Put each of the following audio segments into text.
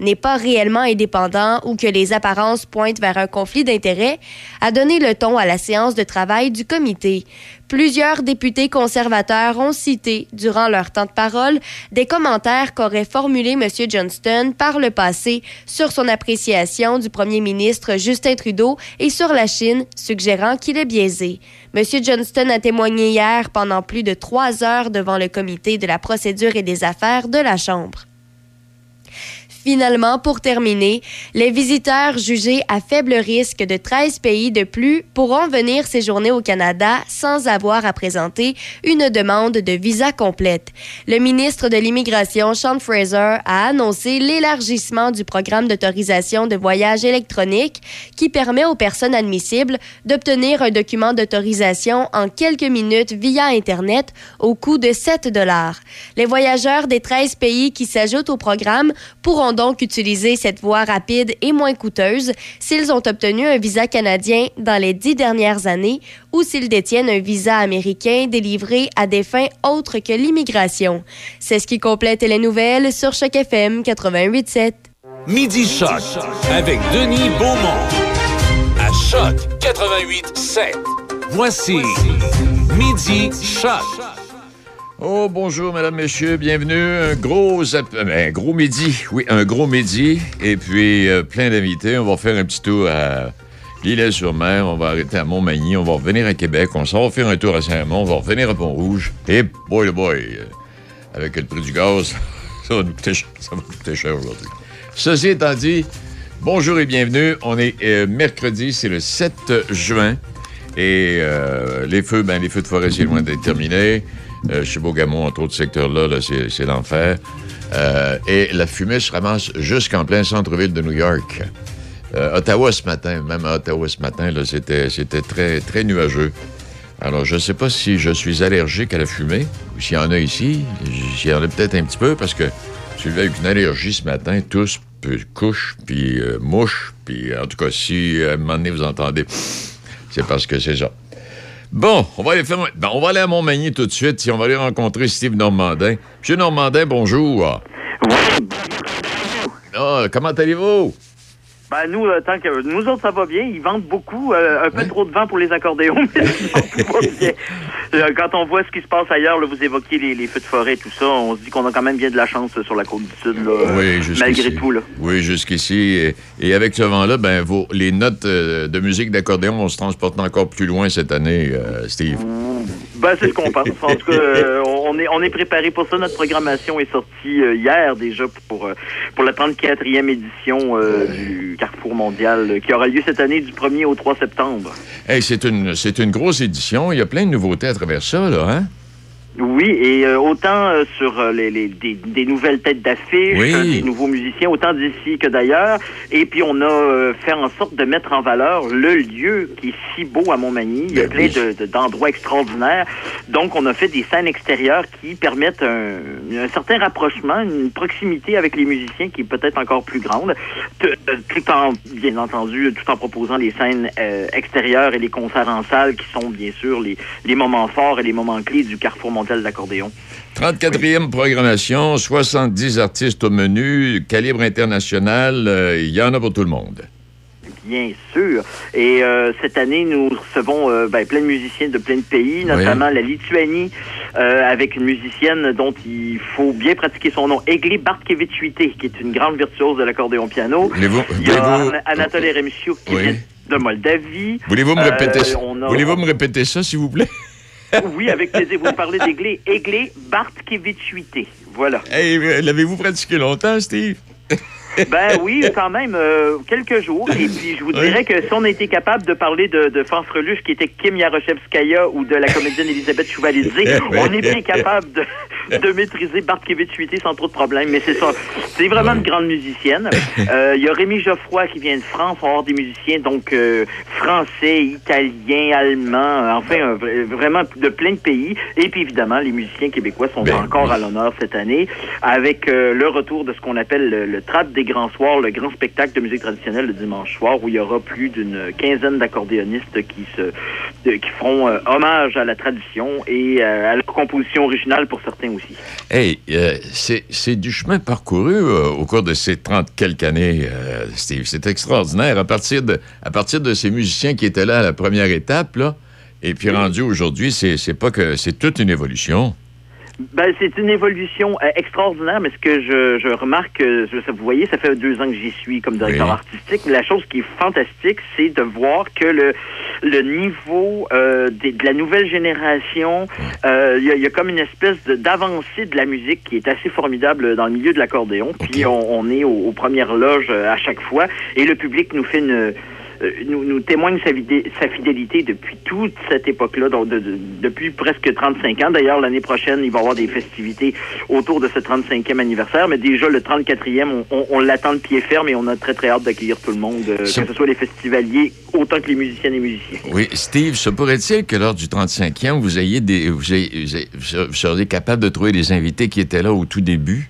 n'est pas réellement indépendant ou que les apparences pointent vers un conflit d'intérêts, a donné le ton à la séance de travail du comité. Plusieurs députés conservateurs ont cité, durant leur temps de parole, des commentaires qu'aurait formulés M. Johnston par le passé sur son appréciation du premier ministre Justin Trudeau et sur la Chine, suggérant qu'il est biaisé. M. Johnston a témoigné hier pendant plus de trois heures devant le comité de la procédure et des affaires de la Chambre. Finalement, pour terminer, les visiteurs jugés à faible risque de 13 pays de plus pourront venir séjourner au Canada sans avoir à présenter une demande de visa complète. Le ministre de l'Immigration, Sean Fraser, a annoncé l'élargissement du programme d'autorisation de voyage électronique qui permet aux personnes admissibles d'obtenir un document d'autorisation en quelques minutes via Internet au coût de 7 dollars. Les voyageurs des 13 pays qui s'ajoutent au programme pourront donc utiliser cette voie rapide et moins coûteuse s'ils ont obtenu un visa canadien dans les dix dernières années ou s'ils détiennent un visa américain délivré à des fins autres que l'immigration. C'est ce qui complète les nouvelles sur Choc FM 88.7. Midi Choc avec Denis Beaumont à Choc 88.7. Voici Midi Choc. Oh, bonjour, mesdames, messieurs, bienvenue. Un gros, euh, un gros midi, oui, un gros midi, et puis euh, plein d'invités. On va faire un petit tour à l'île-sur-Mer, on va arrêter à Montmagny, on va revenir à Québec, on s'en va faire un tour à Saint-Mont, on va revenir à Pont-Rouge. Et boy, le boy, euh, avec le prix du gaz, ça va nous coûter cher, aujourd'hui. Ceci étant dit, bonjour et bienvenue. On est mercredi, c'est le 7 juin. Et les feux, ben, les feux de forêt, c'est loin d'être terminé. Euh, chez Beaugamont, entre autres secteurs-là, là, c'est, l'enfer. Euh, et la fumée se ramasse jusqu'en plein centre-ville de New York. Euh, Ottawa ce matin, même à Ottawa ce matin, c'était, très, nuageux. Alors, je ne sais pas si je suis allergique à la fumée, ou s'il y en a ici. S'il y en a peut-être un petit peu, parce que je suis avec une allergie ce matin, tous, puis couche, puis euh, mouche, puis en tout cas, si à un moment donné vous entendez, c'est parce que c'est ça. Bon, on va aller faire. ben, on va aller à Montmagny tout de suite. Si on va aller rencontrer Steve Normandin. Monsieur Normandin, bonjour. Ah, comment allez-vous? Ben, nous, euh, tant que nous autres, ça va bien. Ils vendent beaucoup. euh, un peu trop de vent pour les accordéons, mais sinon, tout va bien. Euh, quand on voit ce qui se passe ailleurs, là, vous évoquiez les, les feux de forêt, tout ça, on se dit qu'on a quand même bien de la chance sur la côte du Sud, là, Oui, jusqu'ici. malgré tout. Là. Oui, jusqu'ici. Et, et avec ce vent-là, ben, vos, les notes de musique d'accordéon vont se transporter encore plus loin cette année, Steve. Ben, c'est ce qu'on pense. En tout cas, on, est, on est préparé pour ça. Notre programmation est sortie hier déjà pour, pour la 34e édition du Carrefour mondial euh, qui aura lieu cette année du 1er au 3 septembre. Hey, c'est une, une grosse édition. Il y a plein de nouveautés à travers ça, là, hein? Oui, et euh, autant euh, sur euh, les, les- des, des nouvelles têtes d'affiche, Oui. euh, des nouveaux musiciens, autant d'ici que d'ailleurs. Et puis on a euh, fait en sorte de mettre en valeur le lieu qui est si beau à Montmagny. Il y a Ben plein oui. de- de- d'endroits extraordinaires. Donc on a fait des scènes extérieures qui permettent un, un certain rapprochement, une proximité avec les musiciens qui est peut-être encore plus grande, euh, tout en, bien entendu, tout en proposant les scènes euh, extérieures et les concerts en salle qui sont bien sûr les, les moments forts et les moments clés du Carrefour mondial de l'accordéon. 34e programmation, 70 artistes au menu, calibre international, euh, il y en a pour tout le monde. Bien sûr. Et euh, cette année, nous recevons euh, ben, plein de musiciens de plein de pays, notamment la Lituanie, euh, avec une musicienne dont il faut bien pratiquer son nom, Egli Bartkevichuite, qui est une grande virtuose de l'accordéon piano. Voulez-vous, Il y a Anatoly qui Oui. vient de Moldavie. voulez-vous me répéter ça? on a- Voulez-vous me répéter ça, s'il vous plaît? Oui, avec plaisir. Vous parlez d'Egli. Egli Bartkevichuite. Voilà. Hey, euh, l'avez-vous pratiqué longtemps, Steve? Ben oui, quand même, euh, quelques jours. Et puis, je vous dirais que si on a été capable de parler de, de France Reluche, qui était Kim Yaroshevskaya, ou de la comédienne Elisabeth Chouvalidze, on est bien capable de, de maîtriser Bartkevich Huité sans trop de problèmes. Mais c'est ça. C'est vraiment une grande musicienne. Euh, Il y a Rémi Geoffroy qui vient de France. On va avoir des musiciens, donc, euh, français, italien, allemand, euh, enfin, euh, vra- vraiment de plein de pays. Et puis, évidemment, les musiciens québécois sont Ben, encore oui. à l'honneur cette année, avec le retour de ce qu'on appelle le, le Trap des grands soirs, le grand spectacle de musique traditionnelle le dimanche soir, où il y aura plus d'une quinzaine d'accordéonistes qui se qui feront euh, hommage à la tradition et euh, à la composition originale pour certains aussi. Hey, euh, c'est c'est du chemin parcouru au cours de ces 30 quelques années, Steve. C'est extraordinaire. À partir, de, à partir de ces musiciens qui étaient là à la première étape, là, et puis rendu aujourd'hui, c'est c'est pas que c'est toute une évolution. Ben, c'est une évolution euh, extraordinaire, mais ce que je, je remarque, euh, vous voyez, ça fait deux ans que j'y suis comme directeur Oui. artistique, la chose qui est fantastique, c'est de voir que le, le niveau euh, des- de la nouvelle génération, euh, il y, y a comme une espèce d'avancée de la musique qui est assez formidable dans le milieu de l'accordéon. Puis on, on est aux, aux premières loges à chaque fois, et le public nous fait une nous, nous témoigne sa, sa fidélité depuis toute cette époque-là, donc de- de- depuis presque 35 ans. D'ailleurs, l'année prochaine, il va y avoir des festivités autour de ce 35e anniversaire, mais déjà le 34e, on, on- on l'attend de pied ferme et on a très très hâte d'accueillir tout le monde, euh, que ce soit les festivaliers autant que les musiciennes et musiciens. Oui, Steve, se pourrait-il que lors du 35e, vous ayez des, vous, ayez- vous ayez- vous seriez capable de trouver des invités qui étaient là au tout début?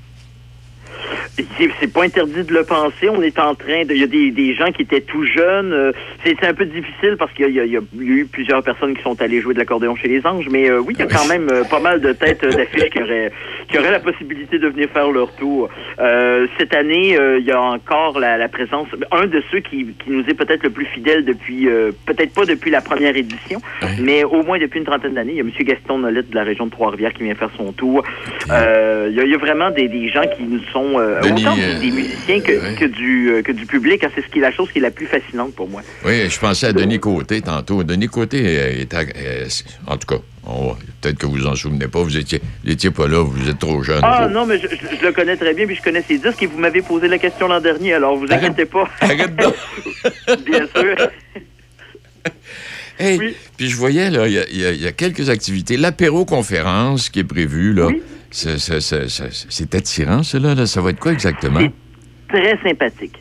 C'est pas interdit de le penser. On est en train de. Il y a des, des gens qui étaient tout jeunes. euh, c'est un peu difficile parce qu'il y, y a eu plusieurs personnes qui sont allées jouer de l'accordéon chez les anges. Mais euh, oui, il y a quand même euh, pas mal de têtes d'affiches qui auraient, qui auraient la possibilité de venir faire leur tour. Euh, cette année, euh, il y a encore la, la présence. Un de ceux qui, qui nous est peut-être le plus fidèle depuis. peut-être pas depuis la première édition, mais au moins depuis une trentaine d'années. Il y a M. Gaston Nolette de la région de Trois-Rivières qui vient faire son tour. Il, y a, il y a vraiment des, des gens qui nous sont euh, Denis, autant euh, des musiciens que, que du euh, que du public. hein. C'est ce qui est la chose qui est la plus fascinante pour moi. Oui, je pensais à Denis Côté tantôt. Denis Côté euh, est à- euh, en tout cas, peut-être que vous vous en souvenez pas, vous étiez, vous étiez pas là, vous êtes trop jeune. Ah non, mais je, je- je le connais très bien, puis je connais ses disques et vous m'avez posé la question l'an dernier, alors vous Arrête- inquiétez pas. Arrête donc. bien sûr. Hey, Oui. Puis je voyais, là, il y y a quelques activités. L'apéro-conférence qui est prévue, là, Oui. C'est- c'est attirant, cela. Là. Ça va être quoi exactement? très sympathique.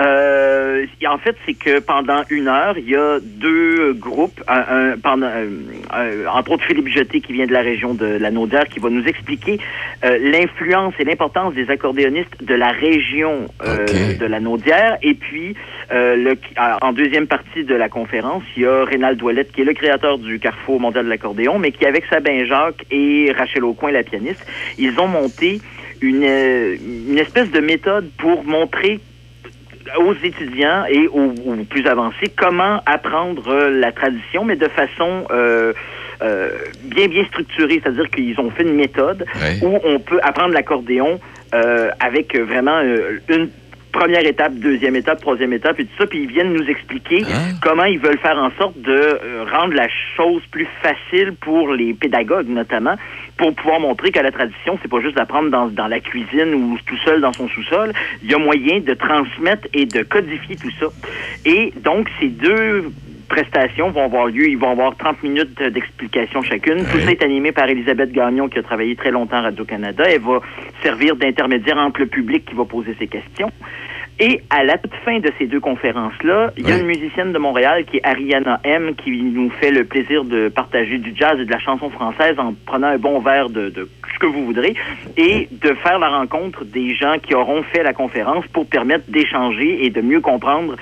Euh, en fait, c'est que pendant une heure, il y a deux groupes, un, un- pendant, euh, entre autres Philippe Jeté qui vient de la région de la Naudière, qui va nous expliquer euh, l'influence et l'importance des accordéonistes de la région euh, de la Naudière. Et puis, euh, le, en deuxième partie de la conférence, il y a Rénal Douellette, qui est le créateur du Carrefour mondial de l'accordéon, mais qui, avec Sabin Jacques et Rachel Aucoin, la pianiste, ils ont monté une, une espèce de méthode pour montrer aux étudiants et aux, aux plus avancés comment apprendre euh, la tradition, mais de façon euh, euh, bien bien structurée, c'est-à-dire qu'ils ont fait une méthode où on peut apprendre l'accordéon euh, avec vraiment euh, une première étape, deuxième étape, troisième étape et tout ça, puis ils viennent nous expliquer Hein? comment ils veulent faire en sorte de euh, rendre la chose plus facile pour les pédagogues notamment, pour pouvoir montrer que la tradition, c'est pas juste d'apprendre dans, dans la cuisine ou tout seul dans son sous-sol. Il y a moyen de transmettre et de codifier tout ça. Et donc, ces deux prestations vont avoir lieu. Ils vont avoir 30 minutes d'explication chacune. Tout ça est animé par Elisabeth Gagnon, qui a travaillé très longtemps à Radio-Canada. Elle va servir d'intermédiaire entre le public qui va poser ses questions. Et à la toute fin de ces deux conférences-là, il y a une musicienne de Montréal qui est Ariana M, qui nous fait le plaisir de partager du jazz et de la chanson française en prenant un bon verre de, de ce que vous voudrez et de faire la rencontre des gens qui auront fait la conférence pour permettre d'échanger et de mieux comprendre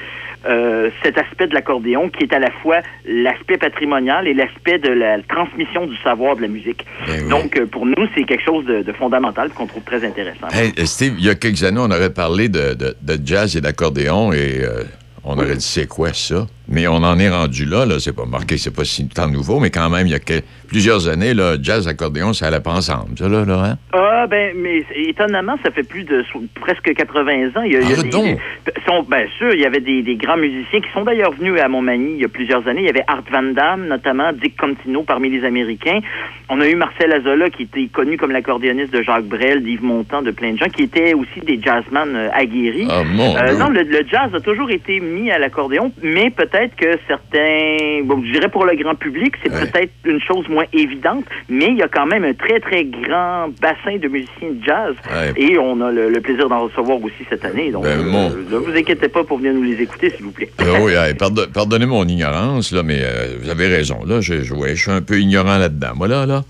euh, cet aspect de l'accordéon qui est à la fois l'aspect patrimonial et l'aspect de la transmission du savoir de la musique. Ben. Donc, euh, pour nous, c'est quelque chose de, de fondamental qu'on trouve très intéressant. Hey, euh, Steve, il y a quelques années, on aurait parlé de, de- de jazz et d'accordéon et euh, on aurait dit c'est quoi ça? Mais on en est rendu là, là. C'est pas marqué, c'est pas si tant nouveau, mais quand même, il y a que- plusieurs années, là, jazz, accordéon, ça allait pas ensemble, ça, là, là, hein? Ah, ben, mais étonnamment, ça fait plus de so- presque 80 ans. Il y a, il y a Ah, des- donc? des- sont, bien sûr, il y avait des, des grands musiciens qui sont d'ailleurs venus à Montmagny il y a plusieurs années. Il y avait Art Van Damme, notamment Dick Contino parmi les Américains. On a eu Marcel Azola, qui était connu comme l'accordéoniste de Jacques Brel, d'Yves Montand, de plein de gens, qui étaient aussi des jazzman euh, aguerris. Ah, mon Euh, Dieu. non, le, le jazz a toujours été mis à l'accordéon, mais peut-être que certains, bon, je dirais pour le grand public, c'est Ouais. peut-être une chose moins évidente, mais il y a quand même un très, très grand bassin de musiciens de jazz, Ouais. et on a le, le plaisir d'en recevoir aussi cette année. Donc, Ben, euh, mon- ne vous inquiétez pas pour venir nous les écouter, s'il vous plaît. Ah oui, pardon- pardonnez mon ignorance, là, mais euh, vous avez raison. Là, je, je, ouais, je suis un peu ignorant là-dedans. Moi, là, là.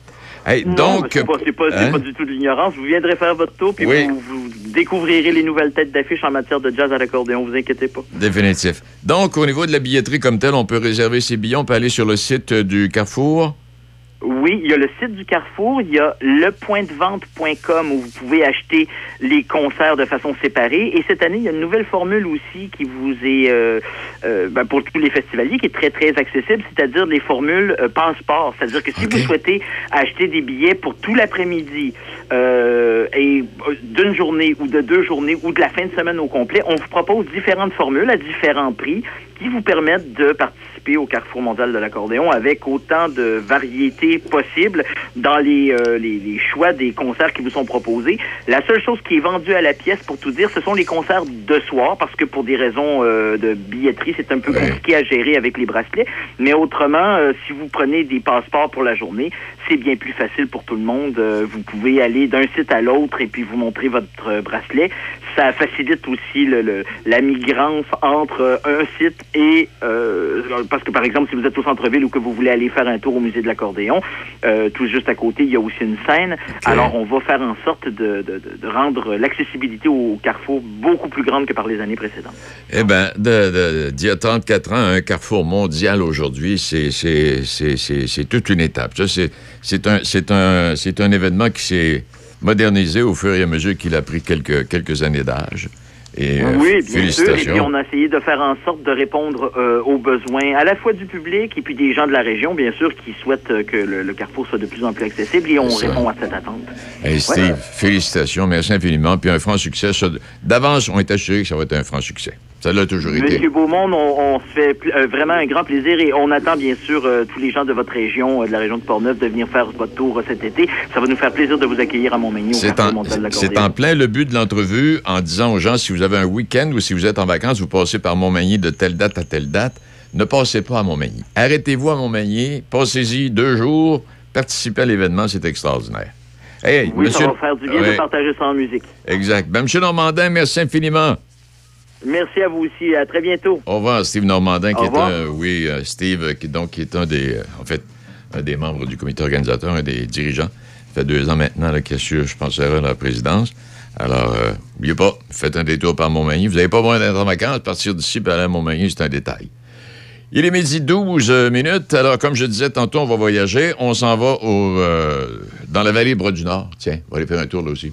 Hey, Non, mais donc. c'est pas, pas, hein? pas du tout de l'ignorance. Vous viendrez faire votre tour, puis Oui. vous, vous découvrirez les nouvelles têtes d'affiche en matière de jazz à l'accordéon. Vous inquiétez pas. Définitif. Donc, au niveau de la billetterie comme telle, on peut réserver ses billets. On peut aller sur le site du Carrefour. Oui, il y a le site du Carrefour, il y a lepointdevente.com où vous pouvez acheter les concerts de façon séparée. Et cette année, il y a une nouvelle formule aussi qui vous est, euh, euh, ben, pour tous les festivaliers, qui est très, très accessible, c'est-à-dire les formules euh, passeport. C'est-à-dire que si vous souhaitez acheter des billets pour tout l'après-midi euh, et euh, d'une journée ou de deux journées ou de la fin de semaine au complet, on vous propose différentes formules à différents prix qui vous permettent de participer au Carrefour mondial de l'accordéon avec autant de variétés possibles dans les, euh, les, les choix des concerts qui vous sont proposés. La seule chose qui est vendue à la pièce, pour tout dire, ce sont les concerts de soir, parce que pour des raisons euh, de billetterie, c'est un peu compliqué à gérer avec les bracelets. Mais autrement, euh, si vous prenez des passeports pour la journée, c'est bien plus facile pour tout le monde. Vous pouvez aller d'un site à l'autre et puis vous montrer votre bracelet. Ça facilite aussi le, le- la migrance entre un site et euh, parce que par exemple si vous êtes au centre-ville ou que vous voulez aller faire un tour au musée de l'accordéon, euh, tout juste à côté il y a aussi une scène. Alors on va faire en sorte de, de- de- de rendre l'accessibilité au carrefour beaucoup plus grande que par les années précédentes. Eh bien, d'il y a 34 ans, un carrefour mondial aujourd'hui, c'est, toute une étape. Ça, c'est, un, événement qui s'est modernisé au fur et à mesure qu'il a pris quelques, quelques années d'âge. Et, euh, Oui, bien sûr. Et puis on a essayé de faire en sorte de répondre euh, aux besoins à la fois du public et puis des gens de la région, bien sûr, qui souhaitent euh, que le, le carrefour soit de plus en plus accessible et on ça. répond à cette attente. Hey, Steve, félicitations, merci infiniment. Puis un franc succès. d'avance, on est assuré que ça va être un franc succès. Ça l'a toujours été. Monsieur Beaumont, on, on se fait euh, vraiment un grand plaisir et on attend bien sûr euh, tous les gens de votre région, euh, de la région de Portneuf, de venir faire votre tour cet été. Ça va nous faire plaisir de vous accueillir à Montmagny C'est en, de en plein le but de l'entrevue en disant aux gens si vous avez un week-end ou si vous êtes en vacances, vous passez par Montmagny de telle date à telle date, ne passez pas à Montmagny. Arrêtez-vous à Montmagny, passez-y deux jours, participez à l'événement, c'est extraordinaire. Hey, Oui, monsieur. ça va faire du bien Ouais, de partager ça en musique. Exact. Ben, monsieur Normandin, merci infiniment. Merci à vous aussi. À très bientôt. Au revoir, Steve Normandin, qui est un, oui, euh, Steve, qui, donc, qui est un des, euh, en fait, un des membres du comité organisateur, un des dirigeants. Ça fait deux ans maintenant qu'il assure, je pense, à la présidence. Alors, euh, n'oubliez pas, faites un détour par Montmagny. Vous n'avez pas besoin d'être en vacances, partir d'ici et aller à Montmagny, c'est un détail. Il est midi 12 euh, minutes. Alors, comme je disais tantôt, on va voyager. On s'en va au, euh, dans la vallée Bras du Nord. Tiens, on va aller faire un tour là aussi.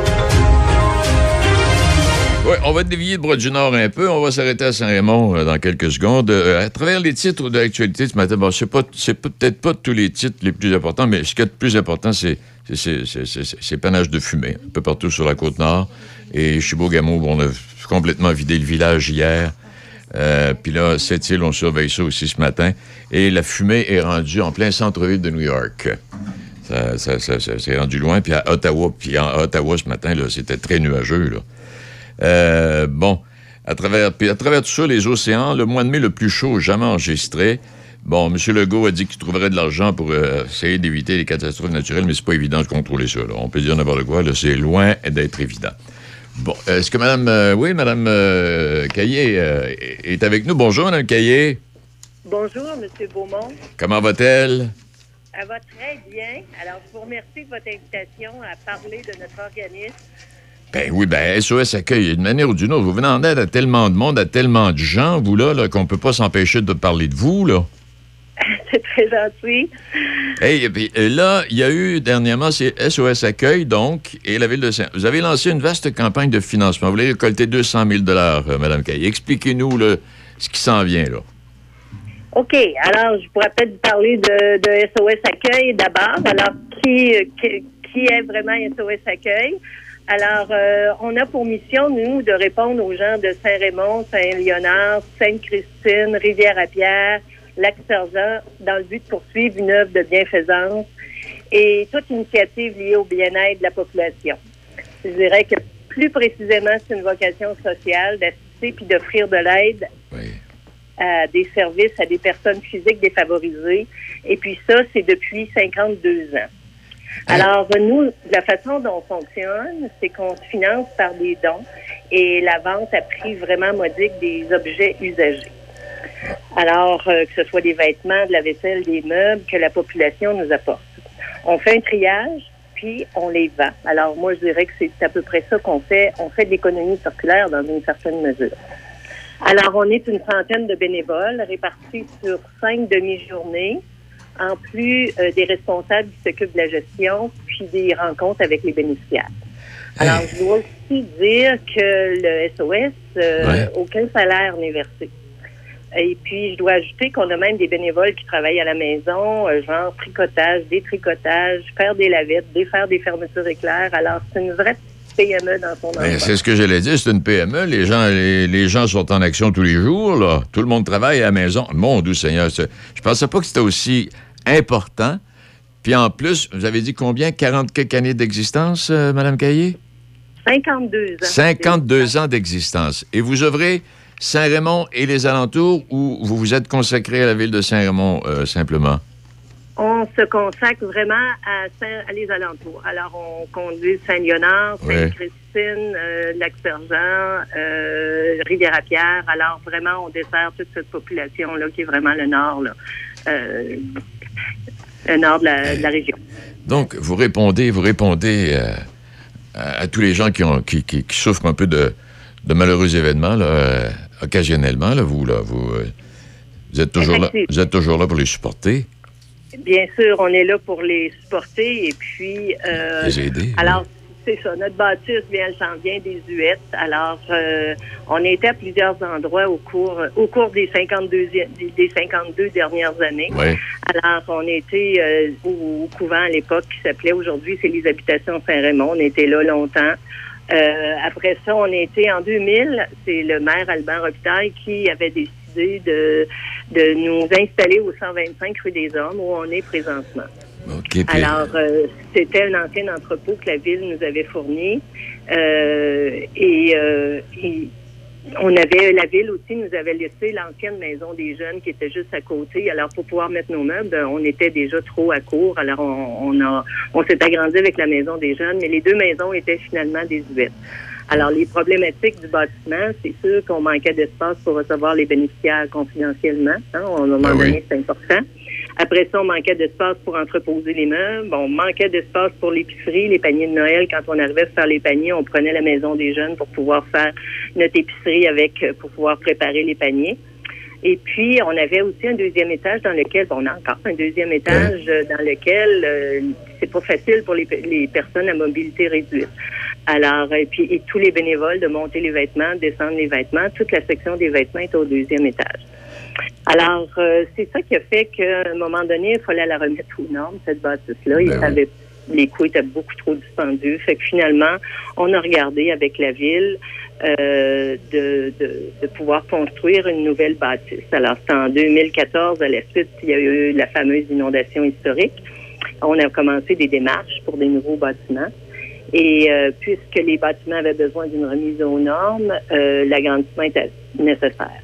Oui, on va dévier de du Nord un peu. On va s'arrêter à Saint-Raymond euh, dans quelques secondes. Euh, à travers les titres de l'actualité ce matin, bon, c'est c'est peut-être pas tous les titres les plus importants, mais ce qui est le plus important, c'est, c'est, c'est, c'est, c'est- c'est panache de fumée un peu partout sur la côte nord. Et Chibougamau, on a complètement vidé le village hier. Euh, Puis là, cette île, on surveille ça aussi ce matin. Et la fumée est rendue en plein centre-ville de New York. Ça, ça, s'est rendu loin. Puis à Ottawa, puis en Ottawa ce matin, c'était très nuageux. Euh, bon, à travers, puis à travers tout ça, les océans, le mois de mai le plus chaud jamais enregistré. Bon, M. Legault a dit qu'il trouverait de l'argent pour euh, essayer d'éviter les catastrophes naturelles, mais c'est pas évident de contrôler ça. là. On peut dire n'importe quoi, là, c'est loin d'être évident. Bon, est-ce que Mme... euh, oui, Mme Caillé est avec nous? Bonjour, Mme Caillé. Bonjour, M. Beaumont. Comment va-t-elle? Elle va très bien. Alors, je vous remercie de votre invitation à parler de notre organisme. Ben oui, ben SOS Accueil, d'une manière ou d'une autre, vous venez en aide à tellement de monde, à tellement de gens, vous, là, là qu'on peut pas s'empêcher de parler de vous, là. C'est très gentil. Hey, et puis euh, là, il y a eu dernièrement, c'est SOS Accueil, donc, et la Ville de Saint... Vous avez lancé une vaste campagne de financement. Vous voulez récolter 200 000 euh, Mme Caillé. Expliquez-nous ce qui s'en vient, là. OK. Alors, je pourrais peut-être vous parler de, de SOS Accueil d'abord. Alors, qui, qui, qui est vraiment SOS Accueil? Alors, euh, on a pour mission, nous, de répondre aux gens de Saint-Raymond, Saint-Léonard, Sainte-Christine, Rivière-à-Pierre, Lac-Sergent, dans le but de poursuivre une œuvre de bienfaisance et toute initiative liée au bien-être de la population. Je dirais que plus précisément, c'est une vocation sociale d'assister puis d'offrir de l'aide à des services à des personnes physiques défavorisées. Et puis ça, c'est depuis 52 ans. Alors, nous, la façon dont on fonctionne, c'est qu'on se finance par des dons et la vente à prix vraiment modique des objets usagés. Alors, euh, que ce soit des vêtements, de la vaisselle, des meubles que la population nous apporte. On fait un triage, puis on les vend. Alors, moi, je dirais que c'est à peu près ça qu'on fait. On fait de l'économie circulaire dans une certaine mesure. Alors, on est une centaine de bénévoles répartis sur cinq demi-journées, en plus euh, des responsables qui s'occupent de la gestion, puis des rencontres avec les bénéficiaires. Alors, je dois aussi dire que le SOS, euh, aucun salaire n'est versé. Et puis, je dois ajouter qu'on a même des bénévoles qui travaillent à la maison, euh, genre tricotage, détricotage, faire des lavettes, défaire des fermetures éclairs. Alors, c'est une vraie PME dans son Ben, c'est ce que j'allais dire, c'est une PME. Les gens, les, les gens sont en action tous les jours. Là. Tout le monde travaille à la maison. Mon doux Seigneur, je pensais pas que c'était aussi important. Puis en plus, vous avez dit combien? 40 quelques années d'existence, euh, Madame Caillé? 52 ans. 52 ans d'existence. Et vous œuvrez Saint-Raymond et les alentours ou vous vous êtes consacré à la ville de Saint-Raymond euh, simplement? On se consacre vraiment à, Saint- à les alentours. Alors, on conduit Saint-Léonard, Ouais. Sainte-Christine, euh, Lac-Sergent, euh, Rivière-à-Pierre. Alors, vraiment, on dessert toute cette population-là qui est vraiment le nord, là. Euh, le nord de la, de la région. Donc, vous répondez, vous répondez à, à tous les gens qui, ont, qui, qui- qui souffrent un peu de, de malheureux événements, là, occasionnellement, là, vous, là, vous, vous, êtes toujours là, vous êtes toujours là pour les supporter, Bien sûr, on est là pour les supporter et puis... euh, les aider. Alors, c'est ça. Notre bâtisse, bien, elle s'en vient des huettes. Alors, euh, on était à plusieurs endroits au cours, au cours des 52, des, des 52 dernières années. Ouais. Alors, on était euh, au, au couvent à l'époque qui s'appelait aujourd'hui, c'est les habitations Saint-Raymond. On était là longtemps. Euh, après ça, on était en 2000, c'est le maire Albert Robitaille qui avait décidé de, de nous installer au 125 rue des Hommes où on est présentement. Alors, euh, c'était un ancien entrepôt que la ville nous avait fourni. Euh, et, euh, et on avait, la ville aussi nous avait laissé l'ancienne maison des jeunes qui était juste à côté. Alors, pour pouvoir mettre nos meubles, on était déjà trop à court. Alors, on, on a, on s'est agrandi avec la maison des jeunes, mais les deux maisons étaient finalement des huit. Alors, les problématiques du bâtiment, c'est sûr qu'on manquait d'espace pour recevoir les bénéficiaires confidentiellement. Hein, un moment Ah oui. donné, c'est important. Après ça, on manquait d'espace pour entreposer les meubles. On manquait d'espace pour l'épicerie, les paniers de Noël. Quand on arrivait à faire les paniers, on prenait la maison des jeunes pour pouvoir faire notre épicerie avec, euh, pour pouvoir préparer les paniers. Et puis, on avait aussi un deuxième étage dans lequel, bon, on a encore un deuxième étage euh, dans lequel euh, c'est pas facile pour les, les personnes à mobilité réduite. Alors, et puis, et tous les bénévoles de monter les vêtements, descendre les vêtements, toute la section des vêtements est au deuxième étage. Alors, euh, c'est ça qui a fait qu'à un moment donné, il fallait la remettre aux normes, cette bâtisse-là. Ben oui. les coûts étaient beaucoup trop dispendieux. Fait que finalement, on a regardé avec la ville euh, de, de, de pouvoir construire une nouvelle bâtisse. Alors, c'était en 2014, à la suite, il y a eu la fameuse inondation historique. On a commencé des démarches pour des nouveaux bâtiments. Et euh, puisque les bâtiments avaient besoin d'une remise aux normes, euh, l'agrandissement était nécessaire.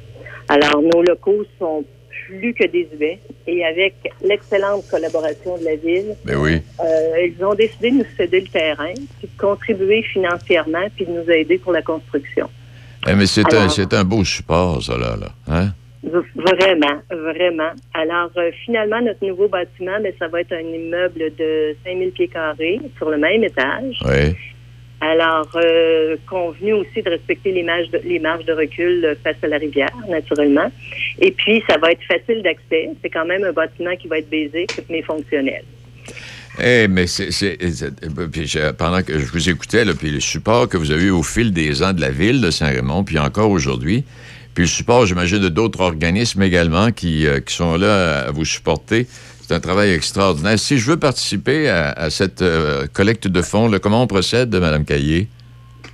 Alors, nos locaux sont plus que désuets et avec l'excellente collaboration de la ville, Ben oui. euh, ils ont décidé de nous céder le terrain, puis de contribuer financièrement, puis de nous aider pour la construction. Eh, mais c'est un, un beau support, ça, là. là. Hein? Vraiment, vraiment. Alors, euh, finalement, notre nouveau bâtiment, ben, ça va être un immeuble de 5000 pieds carrés sur le même étage. Oui. Alors, euh, convenu aussi de respecter les marges de, les marges de recul euh, face à la rivière, naturellement. Et puis, ça va être facile d'accès. C'est quand même un bâtiment qui va être basique, mais fonctionnel. Eh, mais c'est. pendant que je vous écoutais, là, puis le support que vous avez eu au fil des ans de la ville de Saint-Raymond, puis encore aujourd'hui, puis le support, j'imagine, de d'autres organismes également qui, euh, qui sont là à vous supporter. C'est un travail extraordinaire. Si je veux participer à, cette euh, collecte de fonds, comment on procède, Mme Caillé?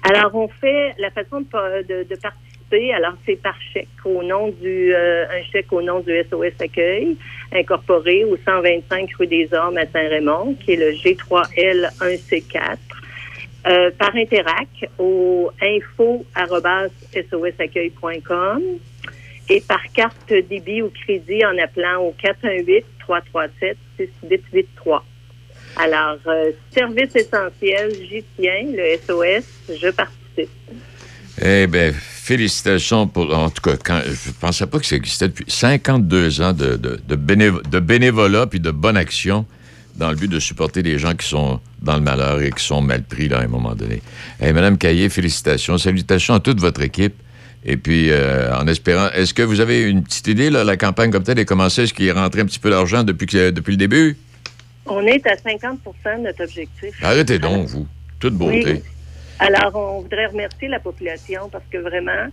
Alors, on fait la façon de participer. Alors, c'est par chèque au nom du euh, un chèque au nom du SOS Accueil incorporé au 125 rue des Ormes à Saint-Raymond, qui est le G3L1C4. Euh, par Interac au info@sosaccueil.com et par carte débit ou crédit en appelant au 418 337 6883. Alors, euh, service essentiel, j'y tiens, le SOS, je participe. Eh bien, félicitations pour. En tout cas, quand, je ne pensais pas que ça existait depuis 52 ans de, de bénévolat puis de bonne action dans le but de supporter les gens qui sont dans le malheur et qui sont mal pris là, à un moment donné. Eh, Madame Caillé, félicitations. Salutations à toute votre équipe. Et puis, euh, en espérant, est-ce que vous avez une petite idée, là, la campagne comme telle est commencée? Est-ce qu'il est rentré un petit peu d'argent depuis, que- depuis le début? On est à 50% de notre objectif. Arrêtez donc, vous. Toute beauté. Oui. Alors, on voudrait remercier la population parce que vraiment,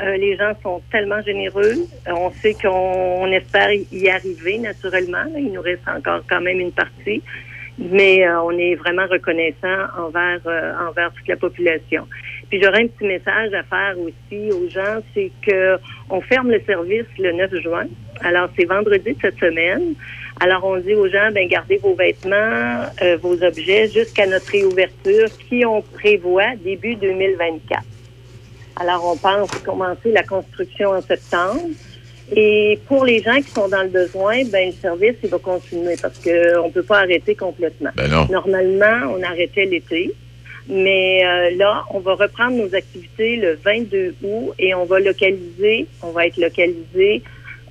euh, les gens sont tellement généreux. Euh, On sait qu'on on espère y arriver naturellement. Il nous reste encore quand même une partie. Mais euh, on est vraiment reconnaissant envers, envers toute la population. Puis j'aurais un petit message à faire aussi aux gens, c'est que on ferme le service le 9 juin. Alors c'est vendredi de cette semaine. Alors on dit aux gens, ben gardez vos vêtements, vos objets jusqu'à notre réouverture qui on prévoit début 2024. Alors on pense commencer la construction en septembre. Et pour les gens qui sont dans le besoin, ben le service il va continuer parce que on peut pas arrêter complètement. Ben non. Normalement, on arrêtait l'été. Mais euh, là, on va reprendre nos activités le 22 août et on va localiser, on va être localisé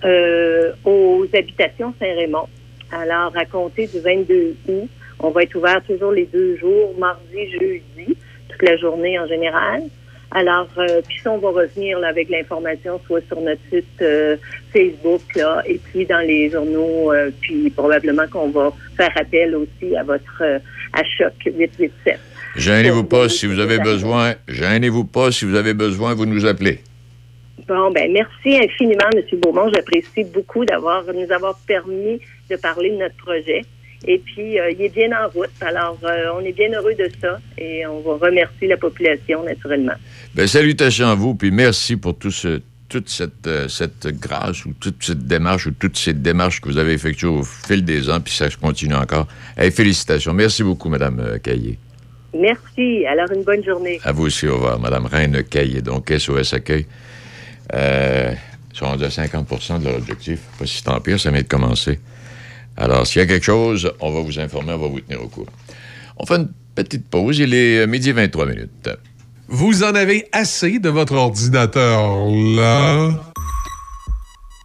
euh, aux habitations Saint-Raymond. Alors, à compter du 22 août, on va être ouvert toujours les deux jours, mardi, jeudi, toute la journée en général. Alors, euh, puis ça, on va revenir là, avec l'information, soit sur notre site euh, Facebook, là, et puis dans les journaux, euh, puis probablement qu'on va faire appel aussi à votre à Choc 887. Gênez-vous pas si vous avez besoin. Gênez-vous pas si vous avez besoin, vous nous appelez. Bon, ben merci infiniment, M. Beaumont. J'apprécie beaucoup d'avoir nous avoir permis de parler de notre projet. Et puis, euh, il est bien en route. Alors, euh, on est bien heureux de ça et on va remercier la population, naturellement. Ben, salutations à vous, puis merci pour tout ce, toute cette, euh, cette grâce ou toute cette démarche ou toutes ces démarches que vous avez effectuées au fil des ans, puis ça se continue encore. Hey, félicitations. Merci beaucoup, Mme Caillé. Merci. Alors, une bonne journée. À vous aussi, au revoir. Mme Reine Caillé, donc SOS Accueil. Euh, ils sont rendus à 50% de leur objectif. Pas si tant pire, ça vient de commencer. Alors, s'il y a quelque chose, on va vous informer, on va vous tenir au courant. On fait une petite pause. Il est euh, midi 23 minutes. Vous en avez assez de votre ordinateur là?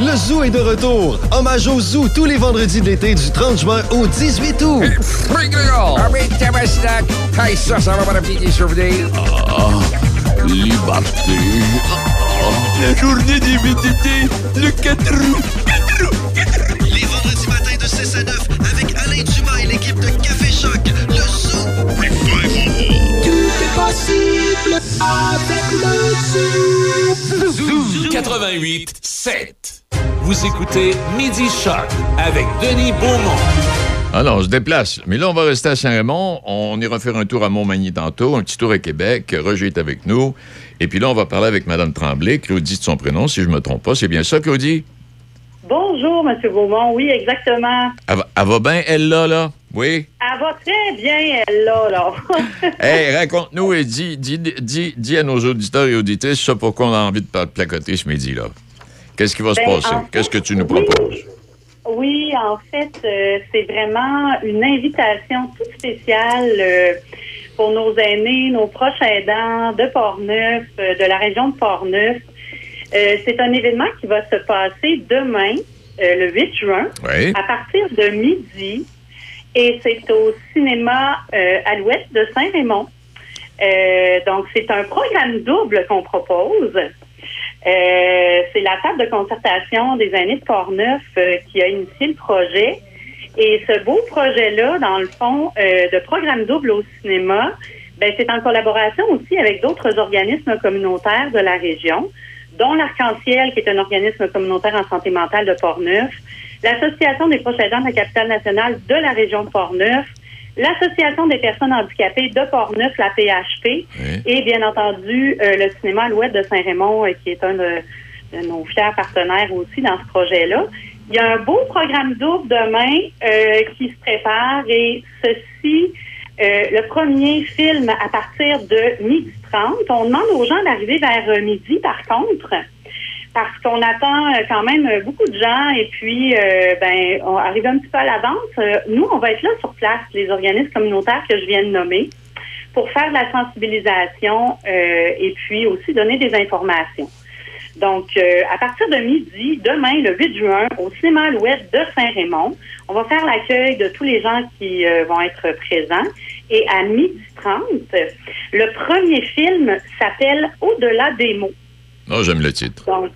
Le Zoo est de retour. Hommage au Zoo tous les vendredis de l'été du 30 juin au 18 août. Ah, liberté. La journée des VTT, le 4 août. Les vendredis matins de 6 à 9 avec Alain Dumas et l'équipe de Café Choc. Le Zoo. Tout est possible avec le Zoom. 88 7. Vous écoutez Midi Shark avec Denis Beaumont. Alors, on se déplace. Mais là, on va rester à Saint-Raymond. On ira faire un tour à Montmagny tantôt, un petit tour à Québec. Roger est avec nous. Et puis là, on va parler avec Mme Tremblay, Claudie de son prénom, si je me trompe pas. C'est bien ça, Claudie? Bonjour, M. Beaumont. Oui, exactement. Elle va, elle va bien, elle, là, là? Oui? Elle va très bien, elle, là, là. Hey, raconte-nous et dis, dis, dis, dis à nos auditeurs et auditrices ça pourquoi on a envie de placoter ce midi-là. Qu'est-ce qui va se Ben, passer? en fait, Qu'est-ce que tu nous proposes? Oui, en fait, euh, c'est vraiment une invitation toute spéciale euh, pour nos aînés, nos proches aidants de Portneuf, euh, de la région de Portneuf. Euh, c'est un événement qui va se passer demain, le 8 juin, Oui. à partir de midi. Et c'est au cinéma à l'ouest de Saint-Raymond. Donc, c'est un programme double qu'on propose. Euh, c'est la table de concertation des années de Portneuf euh, qui a initié le projet. Et ce beau projet-là, dans le fond, euh, de programme double au cinéma, ben, c'est en collaboration aussi avec d'autres organismes communautaires de la région, dont l'Arc-en-Ciel, qui est un organisme communautaire en santé mentale de Portneuf, l'Association des proches aidants de la capitale nationale de la région de Portneuf, l'Association des personnes handicapées de Portneuf, la PHP, et bien entendu euh, le cinéma Alouette de Saint-Raymond, euh, qui est un de, de nos fiers partenaires aussi dans ce projet-là. Il y a un beau programme double demain euh, qui se prépare et ceci, le premier film à partir de midi 30. On demande aux gens d'arriver vers midi par contre parce qu'on attend euh, quand même euh, beaucoup de gens et puis euh, ben on arrive un petit peu à l'avance. Nous, on va être là sur place, les organismes communautaires que je viens de nommer, pour faire de la sensibilisation euh, et puis aussi donner des informations. Donc, euh, à partir de midi, demain, le 8 juin, au cinéma Alouette de Saint-Raymond, on va faire l'accueil de tous les gens qui vont être présents. Et à midi 30, le premier film s'appelle Au-delà des mots. Non, j'aime le titre. Donc,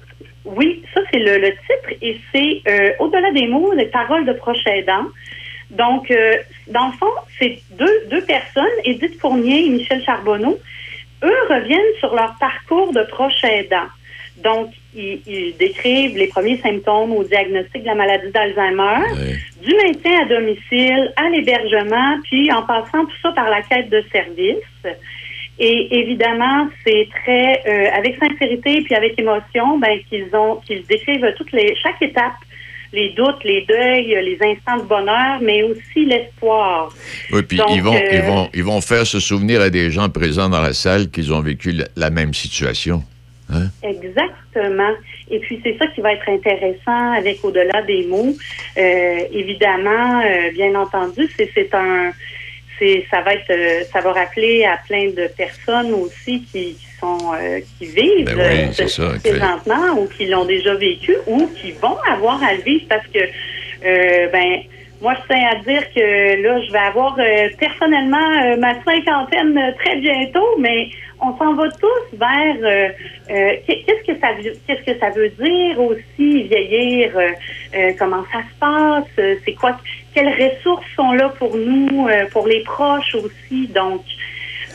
oui, ça c'est le, le titre et c'est euh, au-delà des mots, les paroles de proche aidant. Donc, euh, dans le fond, c'est deux, deux personnes, Edith Fournier et Michel Charbonneau. Eux reviennent sur leur parcours de proche aidant. Donc, ils, ils décrivent les premiers symptômes au diagnostic de la maladie d'Alzheimer, du maintien à domicile, à l'hébergement, puis en passant tout ça par la quête de service. Et évidemment, c'est très euh, avec sincérité puis avec émotion, ben qu'ils ont qu'ils décrivent toutes les chaque étape, les doutes, les deuils, les instants de bonheur, mais aussi l'espoir. Oui, puis Donc, ils vont, euh, ils, vont, ils vont faire se souvenir à des gens présents dans la salle qu'ils ont vécu la, la même situation. Hein? Exactement. Et puis c'est ça qui va être intéressant avec au-delà des mots. Euh, évidemment, euh, bien entendu, c'est c'est un c'est ça va être euh, ça va rappeler à plein de personnes aussi qui, qui sont euh, qui vivent Ben oui, euh, ce- présentement ou qui l'ont déjà vécu ou qui vont avoir à le vivre parce que euh, ben moi, je tiens à dire que là, je vais avoir euh, personnellement ma cinquantaine très bientôt, mais on s'en va tous vers qu'est- qu'est-ce que ça veut qu'est-ce que ça veut dire aussi vieillir, comment ça se passe, c'est quoi, quelles ressources sont là pour nous, euh, pour les proches aussi. Donc,